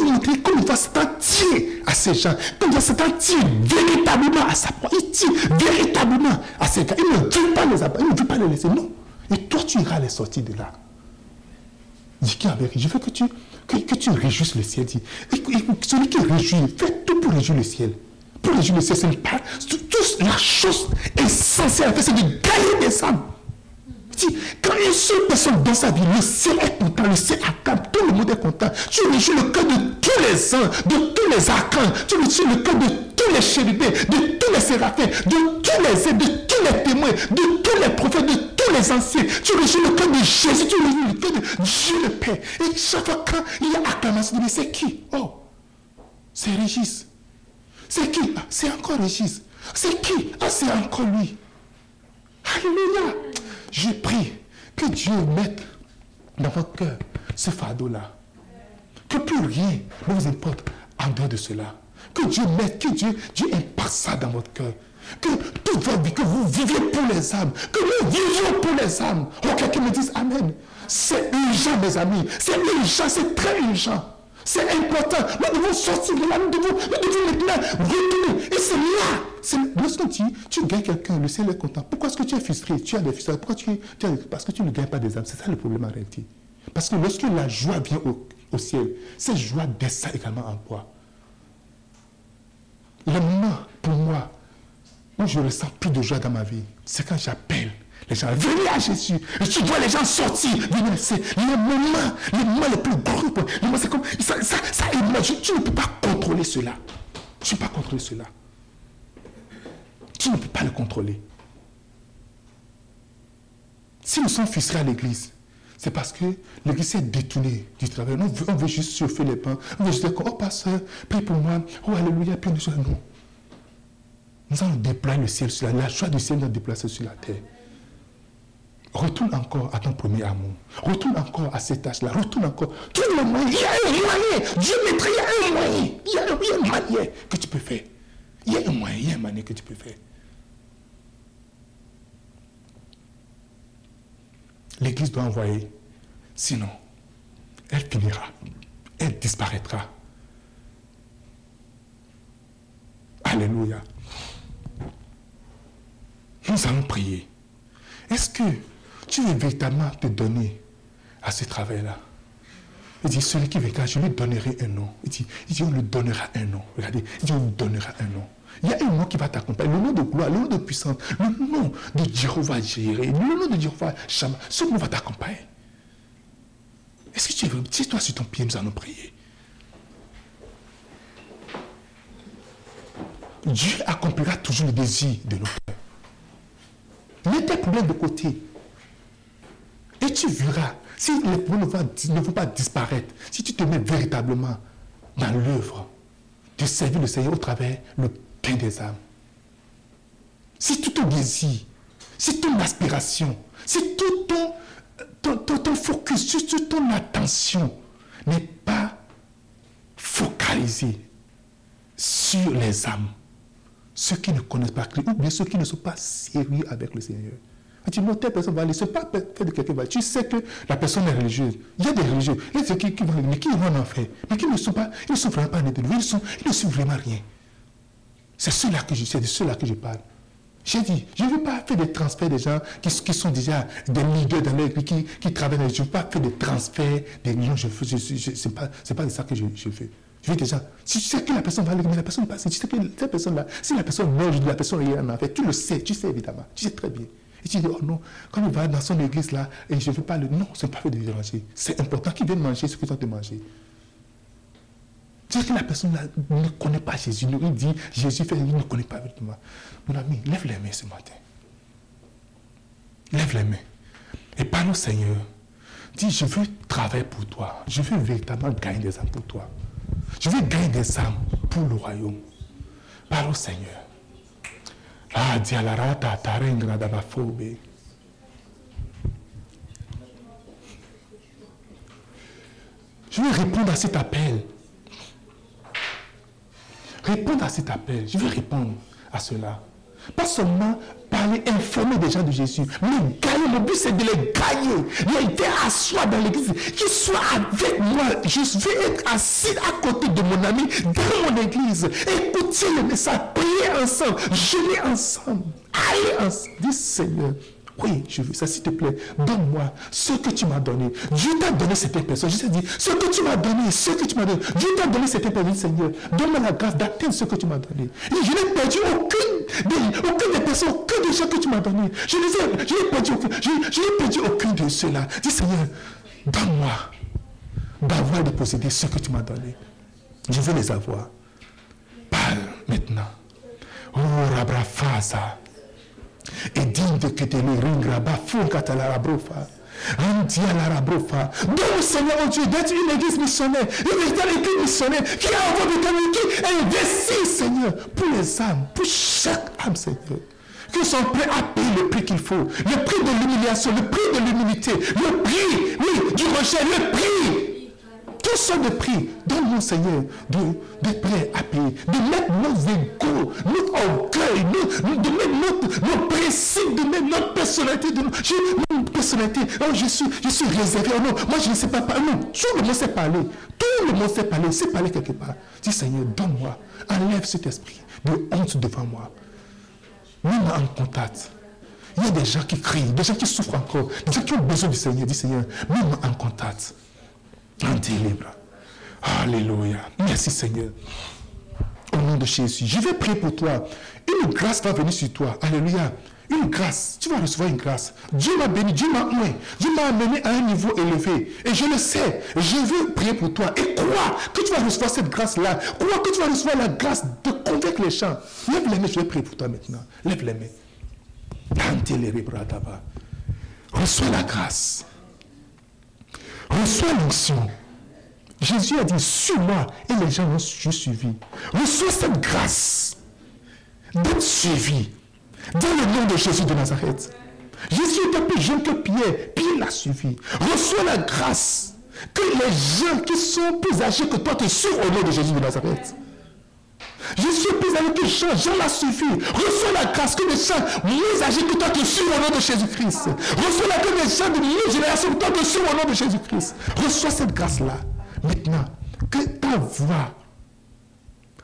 Il va Satan tient à ces gens. Comment Satan tient véritablement à sa proie. Il tient véritablement à ces gens. Il ne veut pas les abattre. Il ne veut pas les laisser. Non. Et toi, tu iras les sortir de là. Dis Je veux que tu, que, que tu réjouisses le ciel. Dis, celui qui réjouit, fais tout pour réjouir le ciel. Pour réjouir le ciel, ce n'est pas. tout- la chose essentielle c'est de gagner des âmes. Quand une seule personne dans sa vie, le ciel est content, le ciel acclame, tout le monde est content. Tu réjouis le cœur de tous les anges, de tous les archanges, tu réjouis le cœur de tous les chérubins, de tous les séraphins, de tous les aides, de tous les témoins, de tous les prophètes, de tous les anciens. Tu réjouis le cœur de Jésus, tu réjouis le cœur de Dieu le Père. Et chaque fois quand il y a acclamation, mais c'est qui? Oh, c'est Régis. C'est qui? Ah, C'est encore Régis. C'est qui? Ah, c'est encore lui. Alléluia. Je prie que Dieu mette dans votre cœur ce fardeau-là. Que plus rien ne vous importe en dehors de cela. Que Dieu mette, que Dieu, Dieu ça dans votre cœur. Que toute votre vie, que vous viviez pour les âmes. Que nous vivions pour les âmes. Oh, quelqu'un me dise Amen. C'est urgent, mes amis. C'est urgent, c'est très urgent. C'est important. Nous devons sortir de là. Nous devons, nous devons maintenant retourner. Et c'est là. Lorsqu'on dit, tu gagnes quelqu'un, le ciel est content. Pourquoi est-ce que tu es frustré? Tu as des frustrations. Pourquoi tu, tu as- Parce que tu ne gagnes pas des âmes. C'est ça le problème en réalité. Parce que lorsque la joie vient au, au ciel, cette joie descend également en toi. Le moment, pour moi, où je ressens plus de joie dans ma vie, c'est quand j'appelle les gens, venez à Jésus. Tu vois les gens sortir. C'est les moments, les moments les plus gros. c'est comme, ça, ça, ça tu, ne peux pas contrôler cela. Tu ne peux pas contrôler cela. Tu ne peux pas le contrôler. Si nous sommes frustrés à l'église, c'est parce que l'église s'est détournée du travail. On veut, juste chauffer les pains. On veut juste dire, oh pasteur, prie pour moi. Oh alléluia, puis nous Non. Nous allons déployer le ciel sur la terre. La joie du ciel nous déplacer sur la terre. Retourne encore à ton premier amour. Retourne encore à cette tâche-là. Retourne encore. Tout le moyen. Il y a un moyen. Dieu mettrait, il y a un moyen. Il y a, un moyen que tu peux faire. Il y a un moyen, il y a un moyen que tu peux faire. L'Église doit envoyer. Sinon, elle finira. Elle disparaîtra. Alléluia. Nous allons prier. Est-ce que tu veux véritablement te donner à ce travail-là? Il dit, celui qui vaincra, je lui donnerai un nom. Il dit, il dit, on lui donnera un nom. Regardez, il dit, on lui donnera un nom. Il y a un nom qui va t'accompagner, le nom de gloire, le nom de puissance, le nom de Jéhovah Jireh, le nom de Jéhovah Shama. Ce nom va t'accompagner. Est-ce que tu veux, tiens-toi sur ton pied, nous allons prier. Dieu accomplira toujours le désir de nos cœurs. Mets tes problèmes de côté. Et tu verras, si les problèmes ne vont, pas disparaître, si tu te mets véritablement dans l'œuvre de servir le Seigneur au travers le pain des âmes. Si tout ton désir, si ton aspiration, si tout ton, ton, focus, toute ton attention n'est pas focalisé sur les âmes, ceux qui ne connaissent pas Christ, ou bien ceux qui ne sont pas sérieux avec le Seigneur. Tu dis, non, telle personne va aller. Ce n'est pas fait de quelqu'un va Tu sais que la personne est religieuse. Il y a des religieux. Il y a des qui, qui vont mais qui vont en enfer. Mais qui ne sont pas, ils ne sont vraiment pas nés de sont, ils ne sont vraiment rien. C'est ceux-là que je c'est de ceux-là que je parle. J'ai dit, je ne veux pas faire des transferts des gens qui, sont déjà des leaders dans qui, qui travaillent. Je ne veux pas faire des transferts des gens. Je, je, je, ce n'est pas, pas de ça que je, fais. Je veux déjà, si tu sais que la personne va aller, mais la personne passe, tu sais que cette personne-là, si la personne meurt, la personne est en enfer, tu le sais, tu sais évidemment, tu sais très bien. Et tu dis, oh non, quand il va dans son église là, et je ne veux pas le. Non, ce n'est pas fait de déranger. C'est important qu'il vienne manger ce que tu as de manger. C'est que la personne ne connaît pas Jésus. Il dit, Jésus fait, il ne connaît pas véritablement. Mon ami, lève les mains ce matin. Lève les mains. Et parle au Seigneur. Dis, je veux travailler pour toi. Je veux véritablement gagner des âmes pour toi. Je veux gagner des âmes pour le royaume. Parle au Seigneur. Je vais répondre à cet appel. Répondre à cet appel. Je vais répondre à cela. Pas seulement parler, informer des gens de Jésus, mais gagner. Le but, c'est de les gagner. Les à soi dans l'église. Qu'ils soient avec moi. Je vais être assis à côté de mon ami dans mon église. Écouter le message, prier ensemble, jeûner ensemble, aller ensemble. Dis Seigneur, oui, je veux ça, s'il te plaît. Donne-moi ce que tu m'as donné. Dieu t'a donné cette personne. Je dit, ce que tu m'as donné, ce que tu m'as donné. Dieu t'a donné cette personne, Seigneur. Donne-moi la grâce d'atteindre ce que tu m'as donné. Je n'ai perdu aucune des, aucune des personnes, aucun des gens que tu m'as donné. Je n'ai perdu, aucun, je, perdu aucune de ceux-là. Dis, Seigneur, donne-moi d'avoir de posséder ce que tu m'as donné. Je veux les avoir. Parle maintenant. Oh, Rabrafasa et digne de que te le ringra bafunka la rabrofa. Donc, Seigneur, oh Dieu, d'être une église missionnaire, une église missionnaire qui a envoyé de qui investit, Seigneur, pour les âmes, pour chaque âme, Seigneur qui sont prêts à payer le prix qu'il faut. Le prix de l'humiliation, le prix de l'humilité, le prix, oui, du rejet, le prix toutes sortes de prix. Donne-nous, Seigneur, d'être prêt à payer, de mettre nos égaux, notre orgueil, de mettre nos principes, de mettre notre personnalité. De, notre personnalité, oh, je, suis, réservé. Oh, non, moi, je ne sais pas parler. Non, tout le monde sait parler. Tout le monde sait parler. Sait parler quelque part. Dis, Seigneur, donne-moi. Enlève cet esprit de honte devant moi. Mets-moi en contact. Il y a des gens qui crient, des gens qui souffrent encore, des gens qui ont besoin du Seigneur. Dis Seigneur, mets-moi en contact libre. Alléluia. Merci Seigneur. Au nom de Jésus. Je vais prier pour toi. Une grâce va venir sur toi. Alléluia. Une grâce. Tu vas recevoir une grâce. Dieu m'a béni, Dieu m'a oint. Dieu m'a amené à un niveau élevé. Et je le sais. Je veux prier pour toi. Et crois que tu vas recevoir cette grâce-là. Crois que tu vas recevoir la grâce de convaincre les gens. Lève les mains, je vais prier pour toi maintenant. Lève les mains. Reçois la grâce. Reçois l'onction. Jésus a dit, suis-moi. Et les gens ont suivi. Reçois cette grâce d'être suivi. Dans le nom de Jésus de Nazareth. Jésus était plus jeune que Pierre. Pierre l'a suivi. Reçois la grâce que les gens qui sont plus âgés que toi te suivent au nom de Jésus de Nazareth. Jésus est plus âgé que Jean. Jean l'a suivi. Reçois la grâce que les gens plus âgés que toi te suivent au nom de Jésus-Christ. Reçois la que les gens de mieux génération que toi te suivent au nom de Jésus-Christ. Reçois cette grâce-là. Maintenant, que ta voix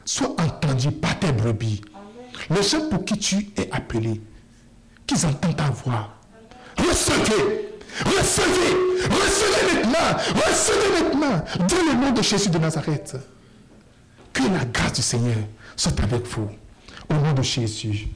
soit entendue par tes brebis. Les gens pour qui tu es appelé, qu'ils entendent ta voix. Recevez, recevez, recevez maintenant, recevez maintenant, dans le nom de Jésus de Nazareth. Que la grâce du Seigneur soit avec vous. Au nom de Jésus.